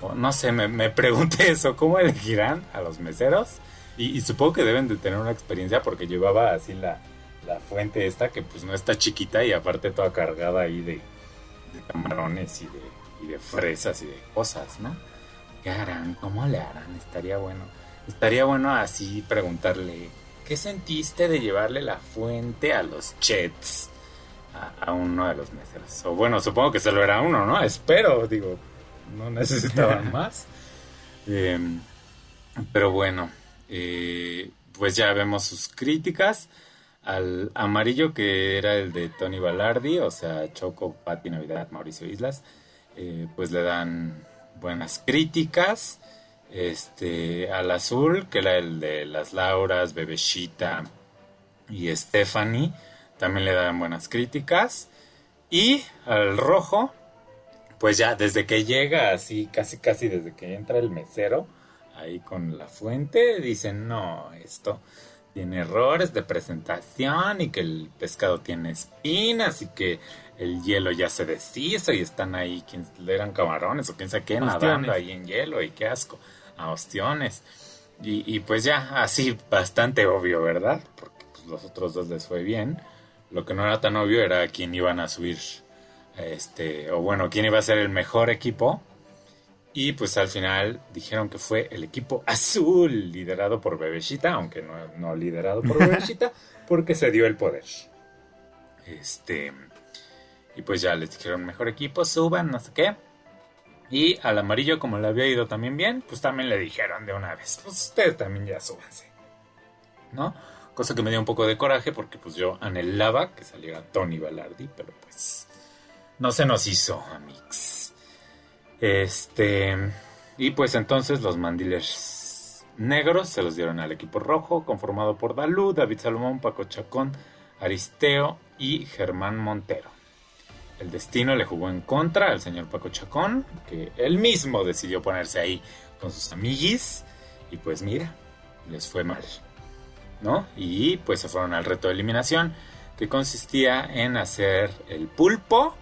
S2: O no sé, me, me pregunté eso, ¿cómo elegirán a los meseros? Y, supongo que deben de tener una experiencia porque llevaba así la, la, fuente esta que pues no está chiquita y aparte toda cargada ahí de, de camarones y de, y de fresas y de cosas, ¿no? ¿Qué harán? ¿Cómo le harán? Estaría bueno. Estaría bueno así preguntarle, ¿qué sentiste de llevarle la fuente a los chets? a, uno de los meseros. O bueno, supongo que se lo era uno, ¿no? Espero, digo, no necesitaban [laughs] más. Em, pero bueno, eh, pues ya vemos sus críticas. Al amarillo que era el de Tony Balardi, o sea, Choco, Pati Navidad, Mauricio Islas, eh, pues le dan buenas críticas. Este, al azul, que era el de las Lauras, Bebeshita y Stephanie, también le dan buenas críticas. Y al rojo, pues ya desde que llega, así casi casi desde que entra el mesero, ahí con la fuente, dicen, no, esto tiene errores de presentación y que el pescado tiene espinas y que el hielo ya se deshizo y están ahí, quien le eran camarones o quién sabe qué, nadando ahí en hielo y qué asco, a ostiones. Y, pues ya, así bastante obvio, ¿verdad? Porque pues, los otros dos les fue bien. Lo que no era tan obvio era quién iban a subir, este, o bueno, quién iba a ser el mejor equipo. Y pues al final dijeron que fue el equipo azul, liderado por Bebeshita, aunque no, no liderado por [laughs] Bebeshita, porque se dio el poder. Este. Y pues ya les dijeron mejor equipo, suban, no sé qué. Y al amarillo, como le había ido también bien, pues también le dijeron de una vez, pues ustedes también ya súbanse. ¿No? Cosa que me dio un poco de coraje porque pues yo anhelaba que saliera Tony Ballardi, pero pues no se nos hizo, amigos. Este, y pues entonces los mandiles negros se los dieron al equipo rojo, conformado por Dalú, David Salomón, Paco Chacón, Aristeo y Germán Montero. El destino le jugó en contra al señor Paco Chacón, que él mismo decidió ponerse ahí con sus amiguis, y pues mira, les fue mal. ¿no? Y pues se fueron al reto de eliminación, que consistía en hacer el pulpo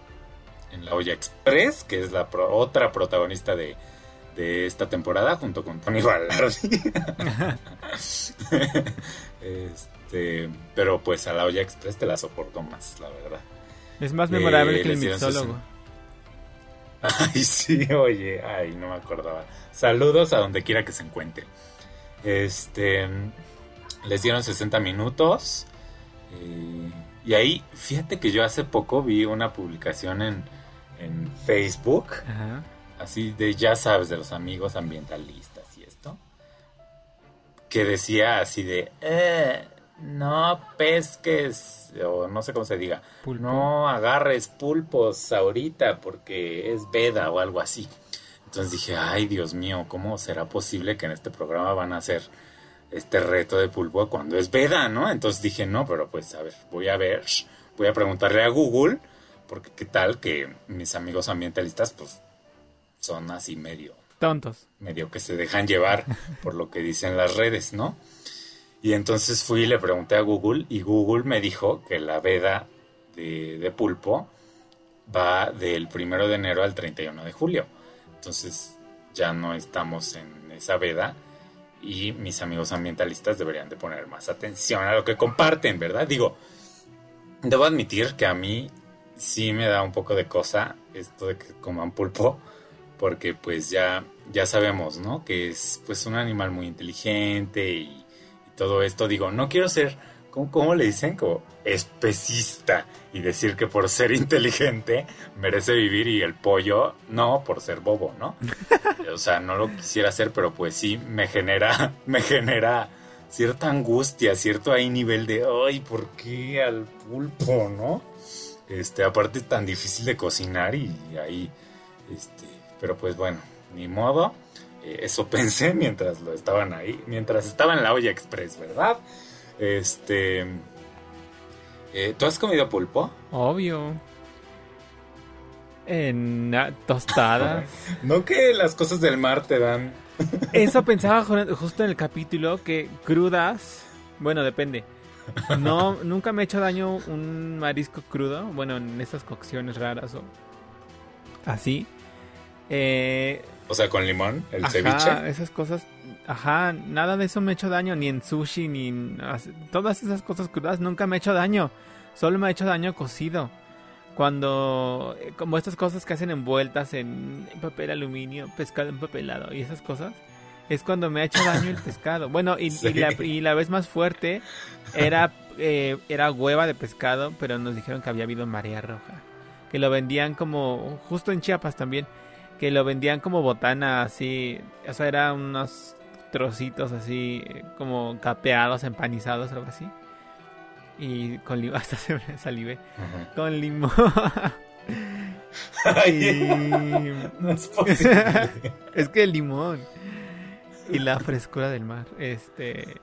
S2: en la olla express, que es la otra protagonista de, esta temporada, junto con Tony Ballardi. [laughs] [laughs] este, pero pues a la olla express te la soporto más, la verdad.
S1: Es más memorable eh, que el mixólogo. [laughs]
S2: Ay, sí, oye, ay, no me acordaba. Saludos a donde quiera que se encuentre. Este, les dieron 60 minutos. Eh, y ahí, fíjate que yo hace poco vi una publicación en, en Facebook, así de, ya sabes, de los amigos ambientalistas y esto, que decía así de, eh, no pesques, o no sé cómo se diga, no agarres pulpos ahorita porque es veda o algo así. Entonces dije, ay Dios mío, ¿cómo será posible que en este programa van a hacer este reto de pulpo cuando es veda, ¿no? Entonces dije, no, pero pues a ver, voy a ver, voy a preguntarle a Google, porque qué tal que mis amigos ambientalistas pues son así medio
S1: tontos,
S2: medio que se dejan llevar por lo que dicen las redes, ¿no? Y entonces fui y le pregunté a Google y Google me dijo que la veda de, pulpo va del primero de enero al 31 de julio. Entonces ya no estamos en esa veda y mis amigos ambientalistas deberían de poner más atención a lo que comparten, ¿verdad? Digo, debo admitir que a mí sí me da un poco de cosa esto de que coman pulpo, porque pues ya, ya sabemos, ¿no? Que es pues un animal muy inteligente y, todo esto. Digo, no quiero ser ¿cómo, le dicen? Como especista y decir que por ser [laughs] inteligente merece vivir y el pollo no por ser bobo, ¿no? [laughs] o sea, no lo quisiera hacer, pero pues sí me genera, [laughs] me genera cierta angustia, cierto ahí nivel de, ay, ¿por qué al pulpo, no? Este, aparte es tan difícil de cocinar y ahí, este, pero pues bueno, ni modo. Eh, eso [laughs] pensé mientras lo estaban ahí, mientras estaba en la olla express, ¿verdad? Este, eh, ¿tú has comido pulpo?
S1: Obvio. En tostadas. [laughs]
S2: no que las cosas del mar te dan. [laughs]
S1: Eso pensaba justo en el capítulo que crudas, bueno, depende. No, nunca me ha hecho daño un marisco crudo, bueno, en esas cocciones raras o así. Eh,
S2: o sea, con limón, el ceviche.
S1: Esas cosas, ajá, nada de eso me ha hecho daño, ni en sushi, ni en, todas esas cosas crudas nunca me ha hecho daño. Solo me ha hecho daño cocido. Cuando, eh, como estas cosas que hacen envueltas en papel aluminio, pescado empapelado y esas cosas, es cuando me ha hecho daño el [laughs] pescado. Bueno, y, la, vez más fuerte era, eh, era hueva de pescado, pero nos dijeron que había habido marea roja. Que lo vendían como, justo en Chiapas también que lo vendían como botana así, o sea, eran unos trocitos así como capeados, empanizados, algo así. Y con limón, [laughs] hasta se me salivé. Con limón. [laughs] [laughs]
S2: no es posible.
S1: es que el limón y la frescura del mar, este...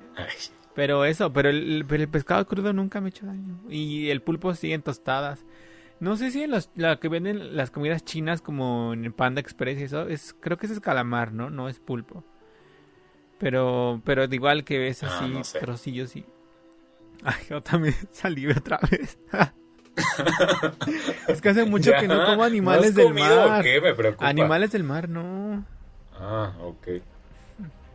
S1: Pero eso, pero el, pero el pescado crudo nunca me ha hecho daño. Y el pulpo sigue en tostadas. No sé si en los, la que venden las comidas chinas como en Panda Express y eso, es, creo que ese es calamar, ¿no? No es pulpo. Pero, pero igual que ves ah, así trocillos y... Ay, yo también [laughs] salí otra vez. [laughs] es que hace mucho que no como animales del mar.
S2: Qué? Me preocupa.
S1: Animales del mar, no.
S2: Ah, ok.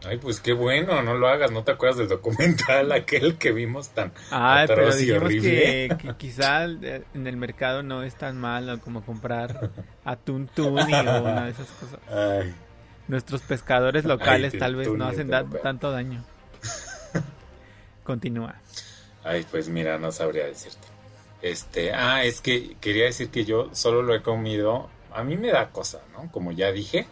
S2: Ay, pues qué bueno, no lo hagas, no te acuerdas del documental [laughs] aquel que vimos tan
S1: Ay, pero digamos Que, que, quizá en el mercado no es tan malo como comprar atún tuni o [laughs] una de esas cosas. Ay. Nuestros pescadores locales tal vez no hacen tanto daño. [laughs] Continúa.
S2: Ay, pues mira, no sabría decirte. Este, ah, es que quería decir que yo solo lo he comido, a mí me da cosa, ¿no? Como ya dije,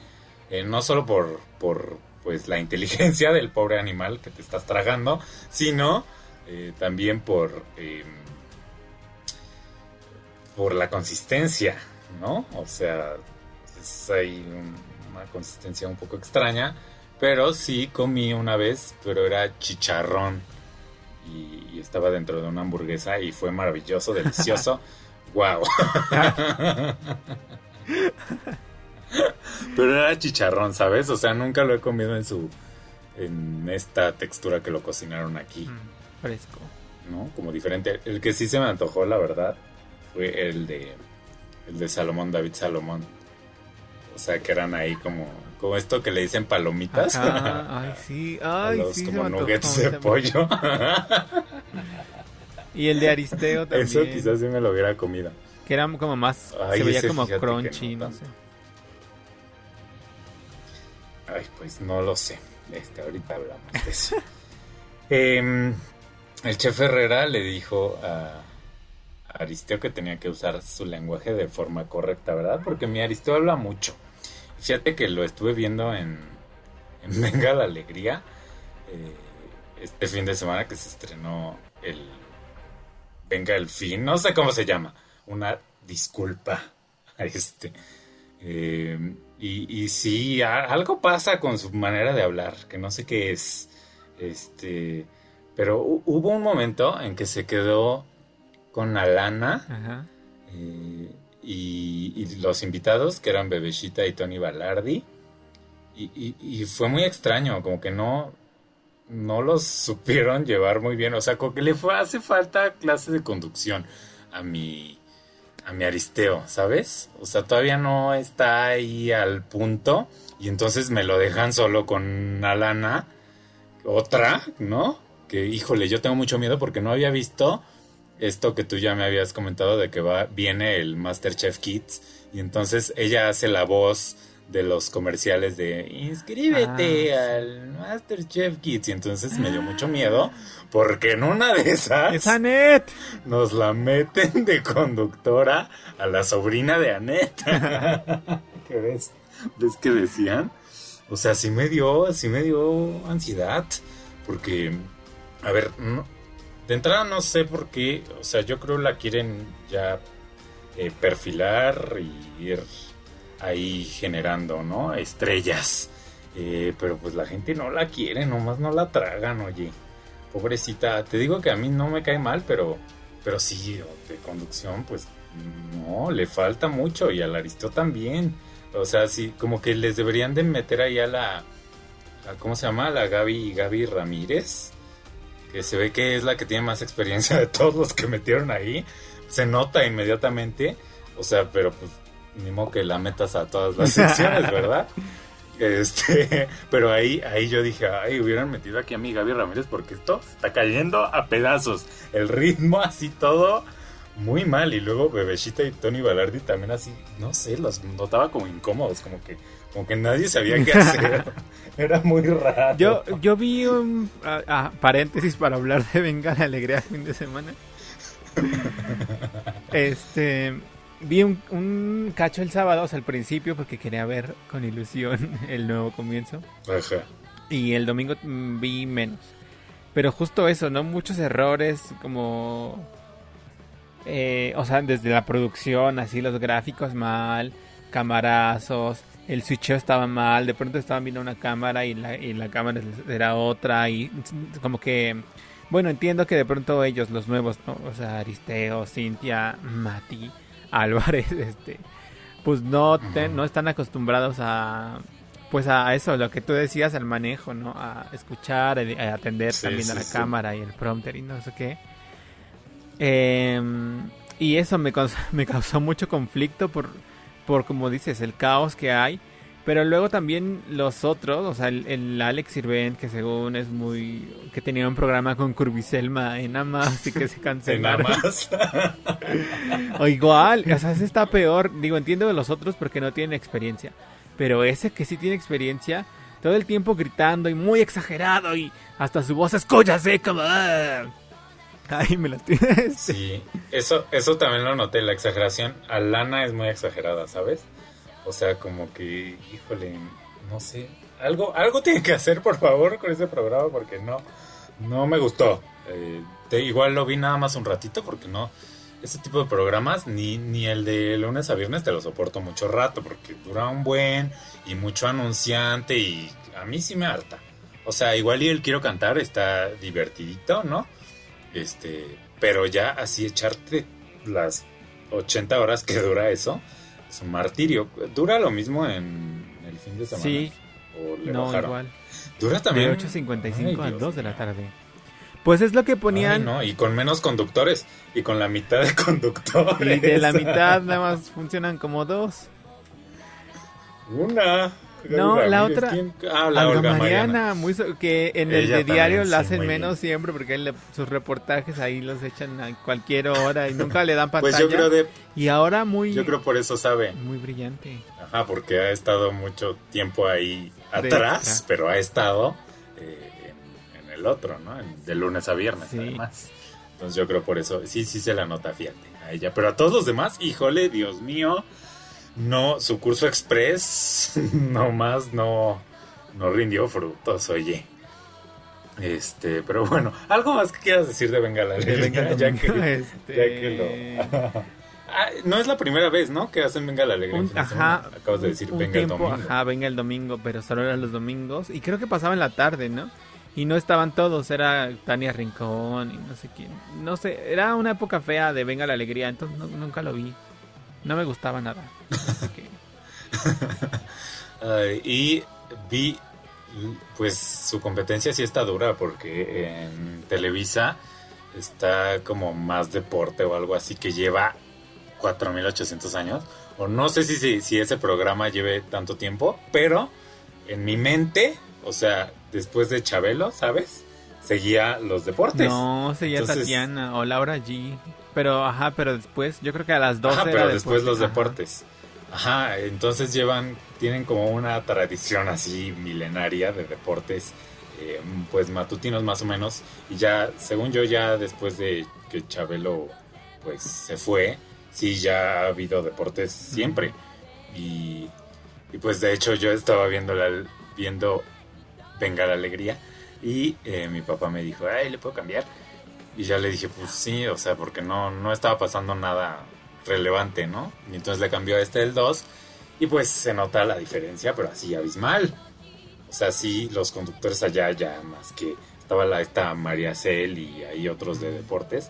S2: eh, no solo por, por pues la inteligencia del pobre animal que te estás tragando, sino eh, también por em, por la consistencia, ¿no? O sea, es ahí una consistencia un poco extraña, pero sí comí una vez, pero era chicharrón y, y estaba dentro de una hamburguesa y fue maravilloso, delicioso. [laughs] wow. [laughs] [laughs] Pero era chicharrón, ¿sabes? O sea, nunca lo he comido en su. en esta textura que lo cocinaron aquí.
S1: Mm, fresco.
S2: ¿No? Como diferente. El que sí se me antojó, la verdad, fue el de. el de Salomón, David Salomón. O sea, que eran ahí como. como esto que le dicen palomitas. [laughs]
S1: ay, sí. Ay,
S2: los, como nuggets de pollo.
S1: y el de Aristeo [laughs] también.
S2: Eso quizás sí me lo hubiera comido.
S1: Que era como más. se veía como crunchy, no sé.
S2: Ay, pues no lo sé. Este, ahorita hablamos de eso. [laughs] Em, el chef Herrera le dijo a Aristeo que tenía que usar su lenguaje de forma correcta, ¿verdad? Porque mi Aristeo habla mucho. Fíjate que lo estuve viendo en, [laughs] Venga la Alegría eh, este fin de semana que se estrenó el Venga el fin, no sé cómo se llama. Una disculpa a este. Eh, y, y sí, algo pasa con su manera de hablar, que no sé qué es. Este, pero hubo un momento en que se quedó con Alana eh, y, los invitados, que eran Bebeshita y Tony Balardi. Y, y, fue muy extraño, como que no, no los [laughs] supieron llevar muy bien. O sea, como que le fue, hace falta clase de conducción a mi, a mi Aristeo, ¿sabes? O sea, todavía no está ahí al punto y entonces me lo dejan solo con Alana, otra, ¿no? Que híjole, yo tengo mucho miedo porque no había visto esto que tú ya me habías comentado de que va viene el MasterChef Kids y entonces ella hace la voz de los comerciales de inscríbete
S1: Ah,
S2: al Masterchef Kids y entonces me dio mucho miedo porque en una de esas
S1: ¡Es Anet!
S2: nos la meten de conductora a la sobrina de Annette. [laughs] ¿Qué ves? ¿Ves que decían? O sea, sí me dio, sí me dio ansiedad. Porque, a ver, no- de entrada no sé por qué. O sea, yo creo la quieren ya eh, perfilar y ir ahí generando, ¿no? Estrellas. Eh, pero pues la gente no la quiere, nomás no la tragan, oye. Pobrecita, te digo que a mí no me cae mal, pero, pero sí, de conducción, pues no, le falta mucho y al Aristó también. O sea, sí, como que les deberían de meter ahí a la, a- ¿cómo se llama? La Gaby, Gaby Ramírez, que se ve que es la que tiene más experiencia de todos los que metieron ahí. Se nota inmediatamente, o sea, pero pues ni modo que la metas a todas las secciones, [laughs] ¿verdad? Este, [laughs] pero ahí, ahí yo dije, ay, hubieran metido aquí a mi Gaby Ramírez porque esto está cayendo a pedazos. El ritmo así todo muy mal. Y luego Bebecita y Tony Balardi también así, no sé, los notaba como incómodos, como que, como que nadie sabía qué hacer. [laughs] Era muy raro.
S1: Yo, yo vi un ah, ah, paréntesis para hablar de Venga la Alegría el fin de semana. Este vi un, un cacho el sábado, o sea, al principio, porque quería ver con ilusión [laughs] el nuevo comienzo.
S2: Ajá.
S1: Y el domingo mm, vi menos. Pero justo eso, ¿no? Muchos errores como... eh, o sea, desde la producción, así los gráficos mal, camarazos, el switcheo estaba mal, de pronto estaban viendo una cámara y la, y la cámara era otra y como que... Bueno, entiendo que de pronto ellos, los nuevos, ¿no? O sea, Aristeo, Cintia, Mati, Álvarez, [laughs] este... Pues no, te- no están acostumbrados a pues a eso, lo que tú decías, al manejo, ¿no? A escuchar, a a atender
S2: Sí,
S1: también a la
S2: sí.
S1: cámara y el prompter y no sé qué. Em, y eso me causó, [laughs] me causó mucho conflicto por, por, como dices, el caos que hay. Pero luego también los otros, o sea, el, el Alex Sirven, que según es muy... que tenía un programa con Curviselma en Amas y que se [laughs] cancelaron.
S2: más. [laughs]
S1: O igual, o sea, ese está peor. Digo, entiendo de los otros porque no tienen experiencia. Pero ese que sí tiene experiencia, todo el tiempo gritando y muy exagerado y hasta su voz escóllase como... Ay, me la estoy...
S2: Sí, eso, eso también lo noté, la exageración. Alana es muy exagerada, ¿sabes? O sea, como que, híjole, no sé. Algo, algo [laughs] tiene que hacer, por favor, con ese programa porque no, no me gustó. Eh, te- igual lo vi nada más un ratito porque no, ese tipo de programas, ni, ni el de lunes a viernes te lo soporto mucho rato porque dura un buen y mucho anunciante y a mí sí me harta. O sea, igual y el quiero cantar está divertidito, ¿no? Este, pero ya así echarte las 80 horas que dura eso es un martirio. ¿Dura lo mismo en el fin de semana?
S1: Sí,
S2: ¿O le
S1: no,
S2: bajaron?
S1: igual.
S2: Dura
S1: De
S2: también.
S1: 8.55 a
S2: Ay, Dios
S1: 2 de la tarde. Pues es lo que
S2: Ay,
S1: ponían...
S2: no, y con menos conductores. Y con la mitad de [laughs] conductores.
S1: Y de la mitad nada más funcionan como dos.
S2: Una.
S1: No, la otra-
S2: ¿quién? Ah, la
S1: Olga
S2: Olga
S1: Mariana,
S2: Mariana.
S1: muy so- que en el
S2: Ella
S1: de diario la hacen menos
S2: bien.
S1: siempre porque le- sus reportajes ahí los echan a cualquier hora y nunca le dan pantalla. [laughs]
S2: Pues yo creo de,
S1: Y ahora muy
S2: yo creo por eso sabe.
S1: muy brillante.
S2: Ajá, porque ha estado mucho tiempo ahí atrás, pero ha estado eh, en, en el otro, ¿no? En- de lunes a viernes,
S1: Sí.
S2: además. Entonces yo creo por eso, sí, sí se la nota, fíjate, a ella. Pero a todos los demás, híjole, Dios mío, no, su curso express, [laughs] nomás no, no rindió frutos, oye. Este, pero bueno, algo más que quieras decir de Venga la
S1: De
S2: Alegría,
S1: el
S2: ya que,
S1: este,
S2: ya que lo... [laughs] Ah, no es la primera vez, ¿no? Que hacen Venga la Alegría.
S1: un- ajá,
S2: Acabas de decir
S1: un
S2: Venga el
S1: tiempo,
S2: Domingo.
S1: ajá, venga el domingo, pero solo eran los domingos y creo que pasaba en la tarde, ¿no? Y no estaban todos, era Tania Rincón y no sé quién. No sé, era una época fea de Venga la Alegría, entonces no- nunca lo vi. No me gustaba nada. Que- [laughs]
S2: y vi, pues su competencia sí está dura porque en Televisa está como más deporte o algo así que lleva 4800 años. O no sé si, si, si ese programa lleve tanto tiempo, pero en mi mente, o sea, después de Chabelo, ¿sabes? Seguía los deportes.
S1: No, seguía
S2: Entonces-
S1: Tatiana o Laura G. Pero, ajá, pero después, yo creo que a las 12
S2: Ajá, pero después los
S1: ajá.
S2: deportes. Ajá, entonces llevan, tienen como una tradición así milenaria de deportes, eh, pues matutinos más o menos. Y ya, según yo, ya después de que Chabelo pues se fue, sí, ya ha habido deportes siempre. Y, y pues de hecho yo estaba viendo, la, viendo Venga la Alegría y eh, mi papá me dijo, ay, ¿le puedo cambiar? Y ya le dije, pues sí, o sea, porque no, no estaba pasando nada relevante, ¿no? Y entonces le cambió a este el 2 y pues se nota la diferencia, pero así abismal. O sea, sí, los conductores allá ya más que estaba la esta María Cel y hay otros de deportes.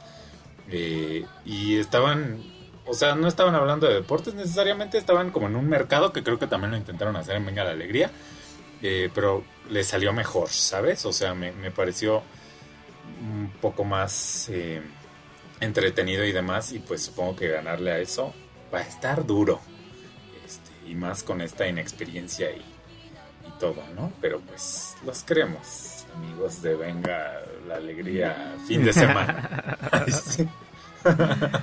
S2: Eh, y estaban, o sea, no estaban hablando de deportes necesariamente, estaban como en un mercado que creo que también lo intentaron hacer en Venga la Alegría. Eh, pero le salió mejor, ¿sabes? O sea, me, me pareció un poco más eh, entretenido y demás, y pues supongo que ganarle a eso va a estar duro, este, y más con esta inexperiencia y, y todo, ¿no? Pero pues los queremos, amigos de Venga la Alegría fin de semana. [laughs] [laughs] [laughs]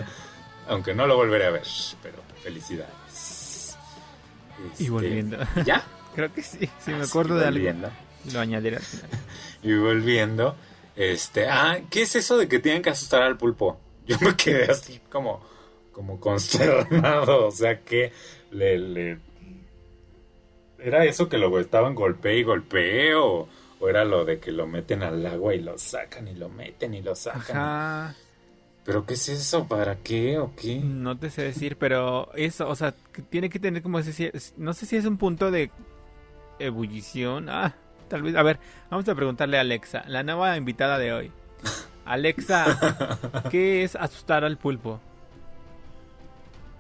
S2: Aunque no lo volveré a ver, pero felicidades.
S1: y
S2: Este,
S1: volviendo.
S2: ¿Ya?
S1: Creo que sí, sí me
S2: Ah,
S1: acuerdo de algo. Lo añadiré al final.
S2: Y volviendo, este, ah, ¿qué es eso de que tienen que asustar al pulpo? [laughs] Yo me quedé así como, como consternado, o sea que le, le, era eso que lo estaban golpe y golpee o, o era lo de que lo meten al agua y lo sacan y lo meten y lo sacan.
S1: Ajá.
S2: Pero qué es eso, ¿para qué o qué?
S1: No te sé decir, pero eso, o sea, tiene que tener como ese, no sé si es un punto de ebullición. Ah, tal vez, a ver, vamos a preguntarle a Alexa, la nueva invitada de hoy. Alexa, [laughs] ¿qué es asustar al pulpo?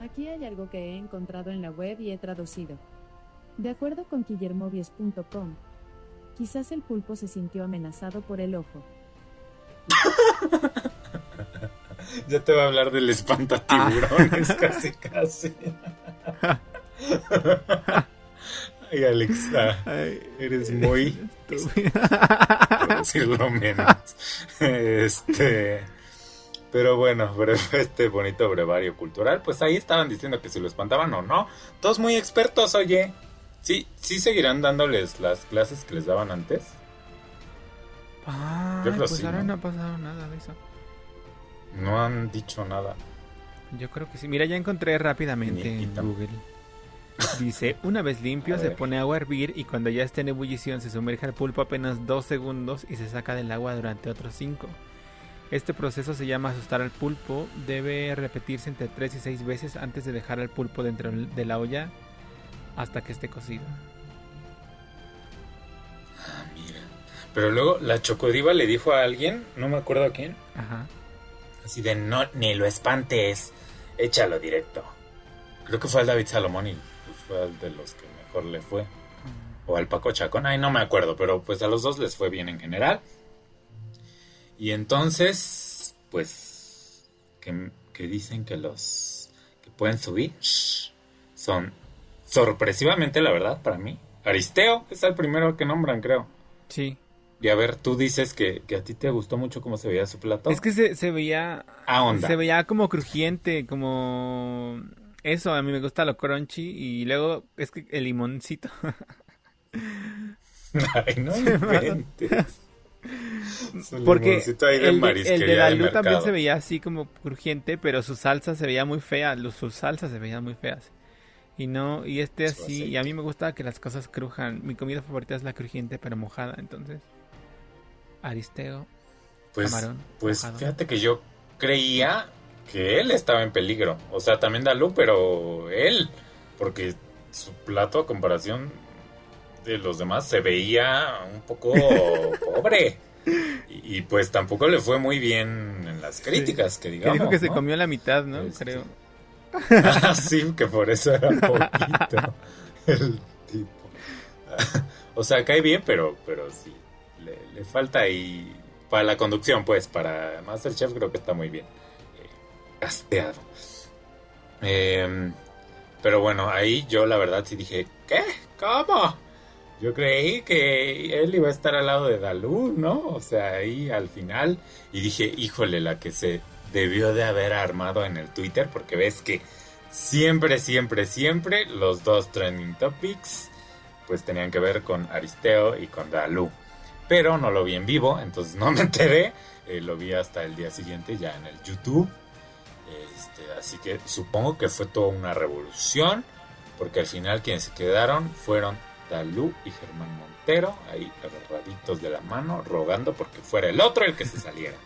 S3: Aquí hay algo que he encontrado en la web y he traducido. De acuerdo con guillermovies.com, quizás el pulpo se sintió amenazado por el ojo. [laughs]
S2: Ya te va a hablar del espantatiburones, [laughs] casi, casi. Ay, Alexa, eres muy [laughs] por decirlo menos. Este, pero bueno, [laughs] este bonito brevario cultural, pues ahí estaban diciendo que si lo espantaban o no. Todos muy expertos, oye. Sí, sí seguirán dándoles las clases que les daban antes. Creo
S1: pues
S2: sí,
S1: ahora
S2: ¿no?
S1: no ha pasado nada de eso.
S2: No han dicho nada.
S1: Yo creo que sí. Mira, ya encontré rápidamente en. Google. Dice, una vez limpio se pone agua a hervir y cuando ya esté en ebullición se sumerge al pulpo apenas dos segundos y se saca del agua durante otros cinco. Este proceso se llama asustar al pulpo. Debe repetirse entre 3 y 6 veces antes de dejar al pulpo dentro de la olla hasta que esté cocido.
S2: Ah, mira. Pero luego la chocodiva le dijo a alguien, no me acuerdo a quién,
S1: Ajá.
S2: así de no, ni lo espantes, échalo directo. Creo que fue al David Salomón y fue al de los que mejor le fue. O al Paco Chacón, ay, no me acuerdo, pero pues a los dos les fue bien en general. Y entonces, pues, que, que dicen que los que pueden subir shh, son sorpresivamente, la verdad, para mí. Aristeo es el primero que nombran, creo.
S1: Sí.
S2: Y a ver, tú dices que, que a ti te gustó mucho cómo se veía su plato.
S1: Es que se, se veía
S2: Ah, onda.
S1: Se veía como crujiente, como eso, a mí me gusta lo crunchy y luego es que el limoncito. [laughs]
S2: Ay, no inventes. [laughs]
S1: Porque
S2: limoncito ahí de
S1: el, el de
S2: de
S1: Dalú también se veía así como crujiente, pero su salsa se veía muy fea, sus salsas se veían muy feas. Y no, y este así, y a mí me gusta que las cosas crujan. Mi comida favorita es la crujiente pero mojada, entonces. Aristeo,
S2: Pues,
S1: camarón,
S2: pues
S1: mojado.
S2: fíjate que yo creía que él estaba en peligro. O sea, también Dalú, pero él. Porque su plato a comparación de los demás se veía un poco [laughs] pobre. Y, y, pues tampoco le fue muy bien en las críticas, que
S1: que
S2: digamos.
S1: dijo que se comió la mitad, ¿no?
S2: Este,
S1: Creo.
S2: Ah, [laughs] sí, que por eso era poquito [laughs] el tipo. O sea, cae bien, pero, pero sí, le, le falta ahí para la conducción, pues, para Masterchef creo que está muy bien Eh, pero bueno, ahí yo la verdad sí dije, ¿qué? ¿Cómo? Yo creí que él iba a estar al lado de Dalú, ¿no? O sea, ahí al final. Y dije, híjole, la que se debió de haber armado en el Twitter, porque ves que siempre, siempre, siempre los dos trending topics pues tenían que ver con Aristeo y con Dalu. Pero no lo vi en vivo, entonces no me enteré. Eh, lo vi hasta el día siguiente ya en el YouTube. Este, así que supongo que fue toda una revolución, porque al final quienes se quedaron fueron Dalú y Germán Montero, ahí agarraditos de la mano, rogando porque fuera el otro el que se saliera.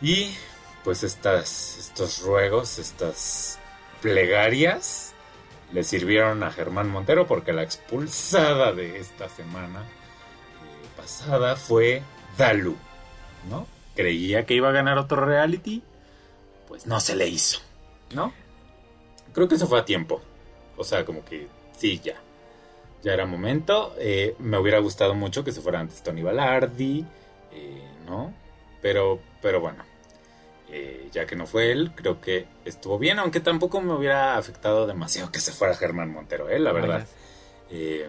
S2: Y pues estas, estos ruegos, estas plegarias, le sirvieron a Germán Montero porque la expulsada de esta semana eh, pasada fue Dalú, ¿no? Creía que iba a ganar otro reality, pues no se le hizo, ¿no? Creo que eso fue a tiempo. O sea, como que sí, ya. Ya era momento. Eh, me hubiera gustado mucho que se fuera antes Tony Balardi, eh, ¿no? Pero, pero bueno, eh, ya que no fue él, creo que estuvo bien, aunque tampoco me hubiera afectado demasiado que se fuera Germán Montero, ¿eh? la verdad. Eh,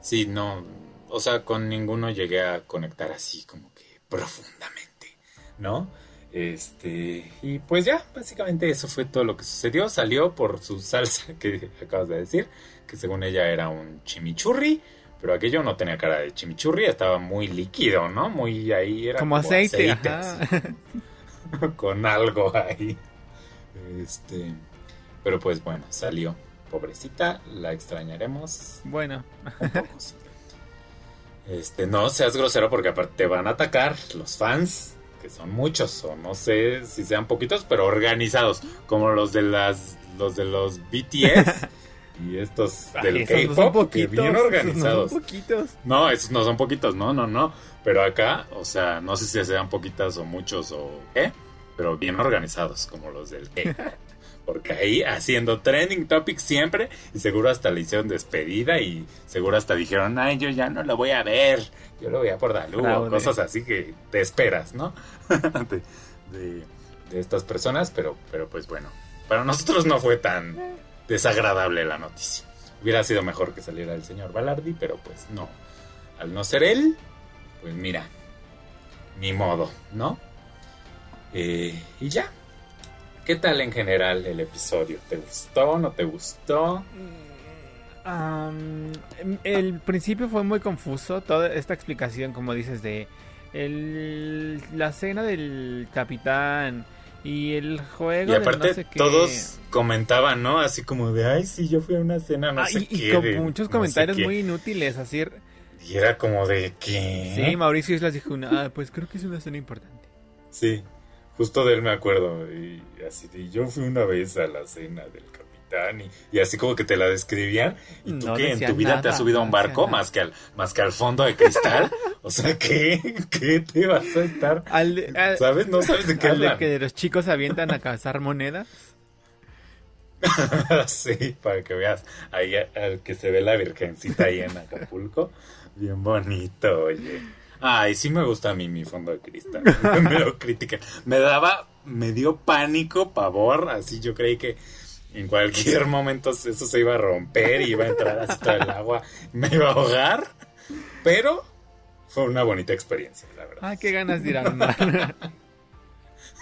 S2: sí, no, o sea, con ninguno llegué a conectar así como que profundamente, ¿no? Este, y pues ya, básicamente eso fue todo lo que sucedió. Salió por su salsa [laughs] que acabas de decir, que según ella era un chimichurri. Pero aquello no tenía cara de chimichurri, estaba muy líquido, ¿no? Muy ahí era
S1: como, aceite, [laughs]
S2: con algo ahí. Este, pero pues bueno, salió. Pobrecita, la extrañaremos.
S1: Bueno.
S2: Este, no seas grosero porque aparte te van a atacar los fans, que son muchos, o no sé si sean poquitos, pero organizados, como los de las los de los BTS. [laughs] y estos del K-pop bien organizados.
S1: No son poquitos.
S2: No, esos no son poquitos, no, no, no. Pero acá, o sea, no sé si sean poquitas o muchos o qué, pero bien organizados, como los del K-pop. [laughs] Porque ahí haciendo trending topics siempre, y seguro hasta le hicieron despedida, y seguro hasta dijeron, ay, yo ya no lo voy a ver, yo lo voy a por Dalú, o cosas así que te esperas, ¿no? [laughs] de, de, de estas personas, pero, pero pues bueno, para nosotros no fue tan desagradable la noticia. Hubiera sido mejor que saliera el señor Balardi, pero pues no. Al no ser él, pues mira, ni modo, ¿no? Eh, y ya. ¿Qué tal en general el episodio? ¿Te gustó? ¿No te gustó?
S1: Um, el principio fue muy confuso. Toda esta explicación, como dices, de el, la cena del capitán y el juego.
S2: Y aparte, no sé qué... todos comentaban, ¿no? Así como de, ay, sí, yo fui a una cena, no ah, sé
S1: y,
S2: qué.
S1: Y con muchos comentarios muy inútiles, así.
S2: Y era como de, ¿qué?
S1: Sí, Mauricio Islas dijo, ah, pues creo que es una cena importante.
S2: Sí, justo de él me acuerdo. Y así de, yo fui una vez a la cena del capitán. Y, y así como que te la describían. ¿Y tú no qué? ¿En tu vida nada, te has subido a un barco más que, al, más que al fondo de cristal? o sea, [laughs] ¿qué? ¿Qué te vas a estar?
S1: Al, al,
S2: ¿Sabes? No sabes de qué
S1: al
S2: hablan.
S1: de que los chicos avientan a cazar monedas. [laughs]
S2: sí, para que veas ahí al que se ve la virgencita ahí en Acapulco. Bien bonito, oye. Ay, sí me gusta a mí mi fondo de cristal. [laughs] me lo critican. Me daba, me dio pánico, pavor. Así yo creí que en cualquier momento eso se iba a romper y iba a entrar hasta el agua. Me iba a ahogar. Pero fue una bonita experiencia, la verdad.
S1: Ah, qué ganas de ir al mar.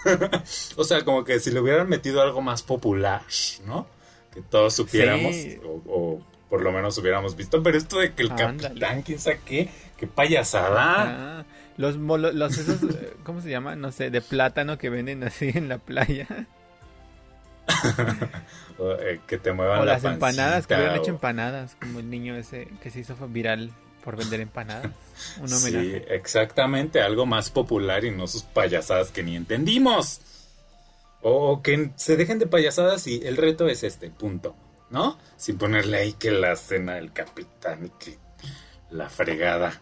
S1: [laughs]
S2: o sea, como que si le hubieran metido algo más popular, ¿no? Que todos supiéramos,
S1: Sí.
S2: o, o por lo menos hubiéramos visto. Pero esto de que el
S1: Ándale.
S2: capitán, quién sabe qué, qué payasada.
S1: Ah, los, molo- los esos, eh, ¿cómo se llama? No sé, de plátano que venden así en la playa. [laughs]
S2: O, eh, que te muevan
S1: O
S2: la
S1: las empanadas, que hubieran hecho
S2: o-
S1: empanadas, como el niño ese que se hizo viral por vender empanadas. Un
S2: Sí, exactamente, algo más popular y no sus payasadas que ni entendimos. O que se dejen de payasadas y el reto es este, punto. ¿No? Sin ponerle ahí que la cena del capitán y que la fregada.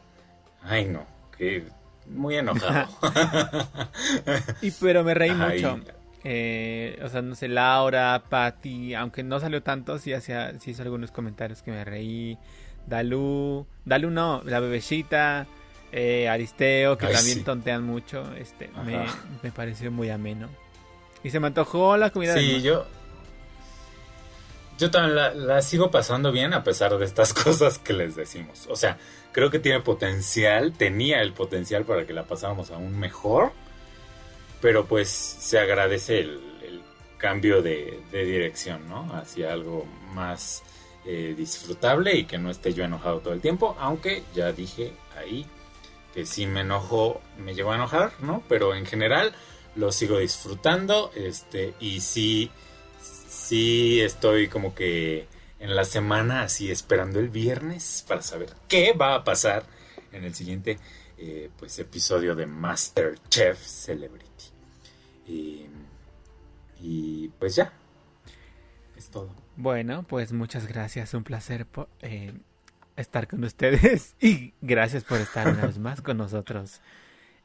S2: Ay, no, que muy enojado. [laughs]
S1: Y pero me reí
S2: Ay.
S1: mucho. Eh, o sea, no sé, Laura, Patty, aunque no salió tanto, sí, hacía, sí hizo algunos comentarios que me reí. Dalú, Dalú no, la bebecita, eh, Aristeo, que
S2: Ay,
S1: también
S2: sí.
S1: tontean mucho, este, me, me pareció muy ameno. Y se me antojó la comida
S2: Sí, yo. Yo también la, la sigo pasando bien a pesar de estas [laughs] cosas que les decimos. O sea, creo que tiene potencial, tenía el potencial para que la pasáramos aún mejor. Pero pues se agradece el, cambio de, dirección, ¿no? Hacia algo más eh, disfrutable y que no esté yo enojado todo el tiempo, aunque ya dije ahí que si me enojo, me llevo a enojar, ¿no? Pero en general lo sigo disfrutando, este, y sí, sí estoy como que en la semana así esperando el viernes para saber qué va a pasar en el siguiente eh, pues episodio de Masterchef Celebrity. Y, pues ya, es todo.
S1: Bueno, pues muchas gracias, un placer eh, estar con ustedes [laughs] y gracias por estar una vez más con nosotros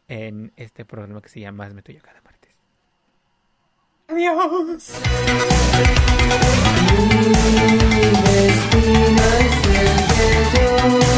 S1: en este programa que se llama Me Tuyo cada Adios.
S2: You